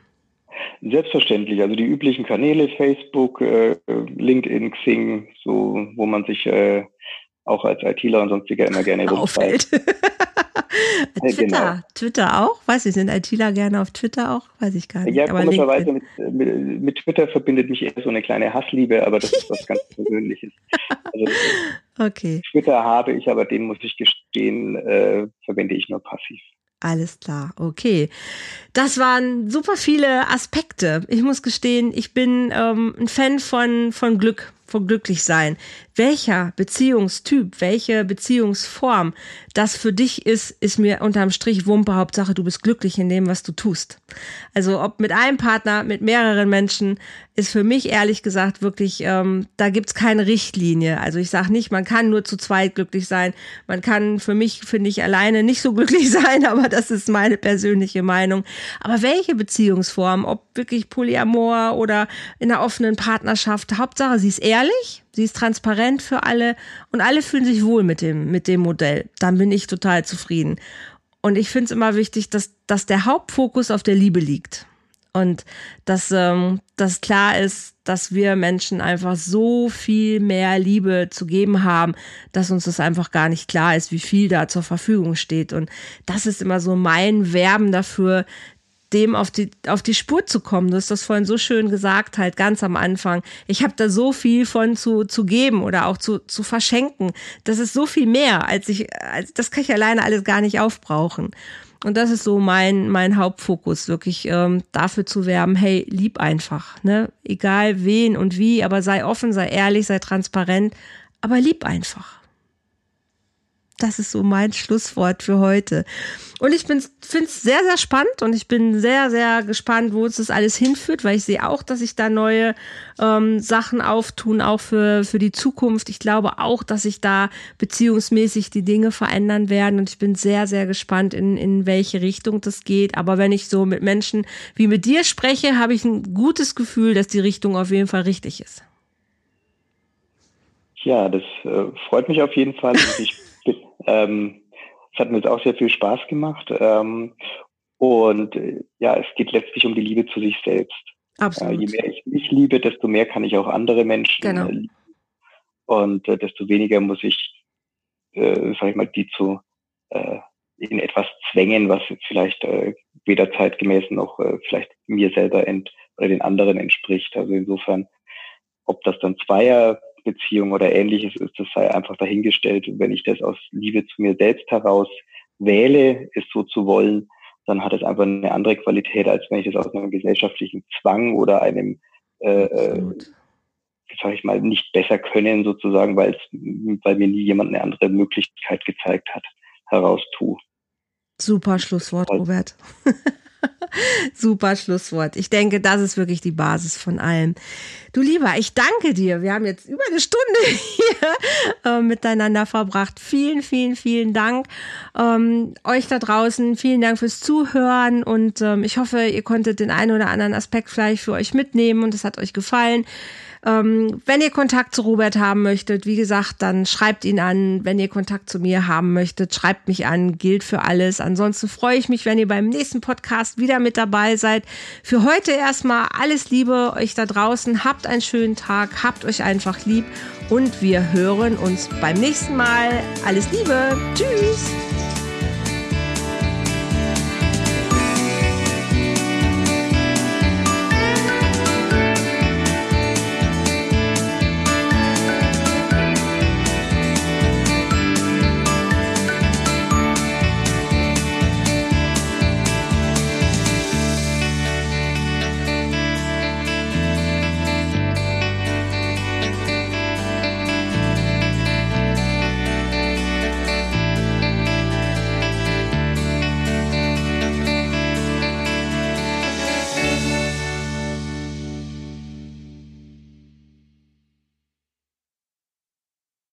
Selbstverständlich, also die üblichen Kanäle, Facebook, äh, LinkedIn, Xing, so, wo man sich äh, auch als ITler und sonstiger immer gerne auffällt. Twitter, genau. Twitter auch? Weiß ich, sind ITler gerne auf Twitter auch? Weiß ich gar nicht. Ja, komischerweise mit, mit, mit, Twitter verbindet mich eher so eine kleine Hassliebe, aber das ist was ganz Persönliches. Also, okay. Twitter habe ich, aber den muss ich gestehen, äh, verwende ich nur passiv. Alles klar, okay. Das waren super viele Aspekte. Ich muss gestehen, ich bin ähm, ein Fan von, von Glück, von Glücklichsein. Welcher Beziehungstyp, welche Beziehungsform das für dich ist, ist mir unterm Strich Wumpe. Hauptsache, du bist glücklich in dem, was du tust. Also ob mit einem Partner, mit mehreren Menschen, ist für mich ehrlich gesagt wirklich, ähm, da gibt's keine Richtlinie. Also ich sage nicht, man kann nur zu zweit glücklich sein. Man kann für mich, finde ich, alleine nicht so glücklich sein, aber das ist meine persönliche Meinung. Aber welche Beziehungsform, ob wirklich Polyamor oder in einer offenen Partnerschaft, Hauptsache, sie ist ehrlich, sie ist transparent für alle und alle fühlen sich wohl mit dem, mit dem Modell. Dann bin ich total zufrieden. und ich finde es immer wichtig, dass, dass der Hauptfokus auf der Liebe liegt. Und dass ähm, das klar ist, dass wir Menschen einfach so viel mehr Liebe zu geben haben, dass uns das einfach gar nicht klar ist, wie viel da zur Verfügung steht. Und das ist immer so mein Werben dafür, dem auf die, auf die Spur zu kommen. Du hast das vorhin so schön gesagt, halt ganz am Anfang. Ich habe da so viel von zu, zu geben oder auch zu, zu verschenken. Das ist so viel mehr, als ich, als, das kann ich alleine alles gar nicht aufbrauchen. Und das ist so mein, mein Hauptfokus, wirklich ähm, dafür zu werben, hey, lieb einfach, ne? Egal wen und wie, aber sei offen, sei ehrlich, sei transparent, aber lieb einfach das ist so mein Schlusswort für heute. Und ich finde es sehr, sehr spannend und ich bin sehr, sehr gespannt, wo uns das alles hinführt, weil ich sehe auch, dass sich da neue ähm, Sachen auftun, auch für, für die Zukunft. Ich glaube auch, dass sich da beziehungsmäßig die Dinge verändern werden und ich bin sehr, sehr gespannt, in, in welche Richtung das geht. Aber wenn ich so mit Menschen wie mit dir spreche, habe ich ein gutes Gefühl, dass die Richtung auf jeden Fall richtig ist. Ja, das äh, freut mich auf jeden Fall. Ich ähm, es hat mir jetzt auch sehr viel Spaß gemacht. Ähm, und äh, ja, es geht letztlich um die Liebe zu sich selbst. Absolut. Äh, je mehr ich mich liebe, desto mehr kann ich auch andere Menschen genau. äh, lieben. Und äh, desto weniger muss ich, äh, sag ich mal, die zu äh, in etwas zwängen, was vielleicht äh, weder zeitgemäß noch äh, vielleicht mir selber ent oder den anderen entspricht. Also insofern, ob das dann Zweier Beziehung oder ähnliches ist, das sei einfach dahingestellt. Und wenn ich das aus Liebe zu mir selbst heraus wähle, es so zu wollen, dann hat es einfach eine andere Qualität, als wenn ich das aus einem gesellschaftlichen Zwang oder einem, äh, äh sag ich mal, nicht besser können sozusagen, weil es, weil mir nie jemand eine andere Möglichkeit gezeigt hat, heraus tue. Super Schlusswort, Robert. Super Schlusswort. Ich denke, das ist wirklich die Basis von allem. Du Lieber, ich danke dir. Wir haben jetzt über eine Stunde hier äh, miteinander verbracht. Vielen, vielen, vielen Dank. Ähm, euch da draußen, vielen Dank fürs Zuhören und ähm, ich hoffe, ihr konntet den einen oder anderen Aspekt vielleicht für euch mitnehmen und es hat euch gefallen. Ähm, wenn ihr Kontakt zu Robert haben möchtet, wie gesagt, dann schreibt ihn an. Wenn ihr Kontakt zu mir haben möchtet, schreibt mich an. Gilt für alles. Ansonsten freue ich mich, wenn ihr beim nächsten Podcast wieder mit dabei seid. Für heute erstmal alles Liebe euch da draußen. Habt einen schönen Tag. Habt euch einfach lieb. Und wir hören uns beim nächsten Mal. Alles Liebe. Tschüss.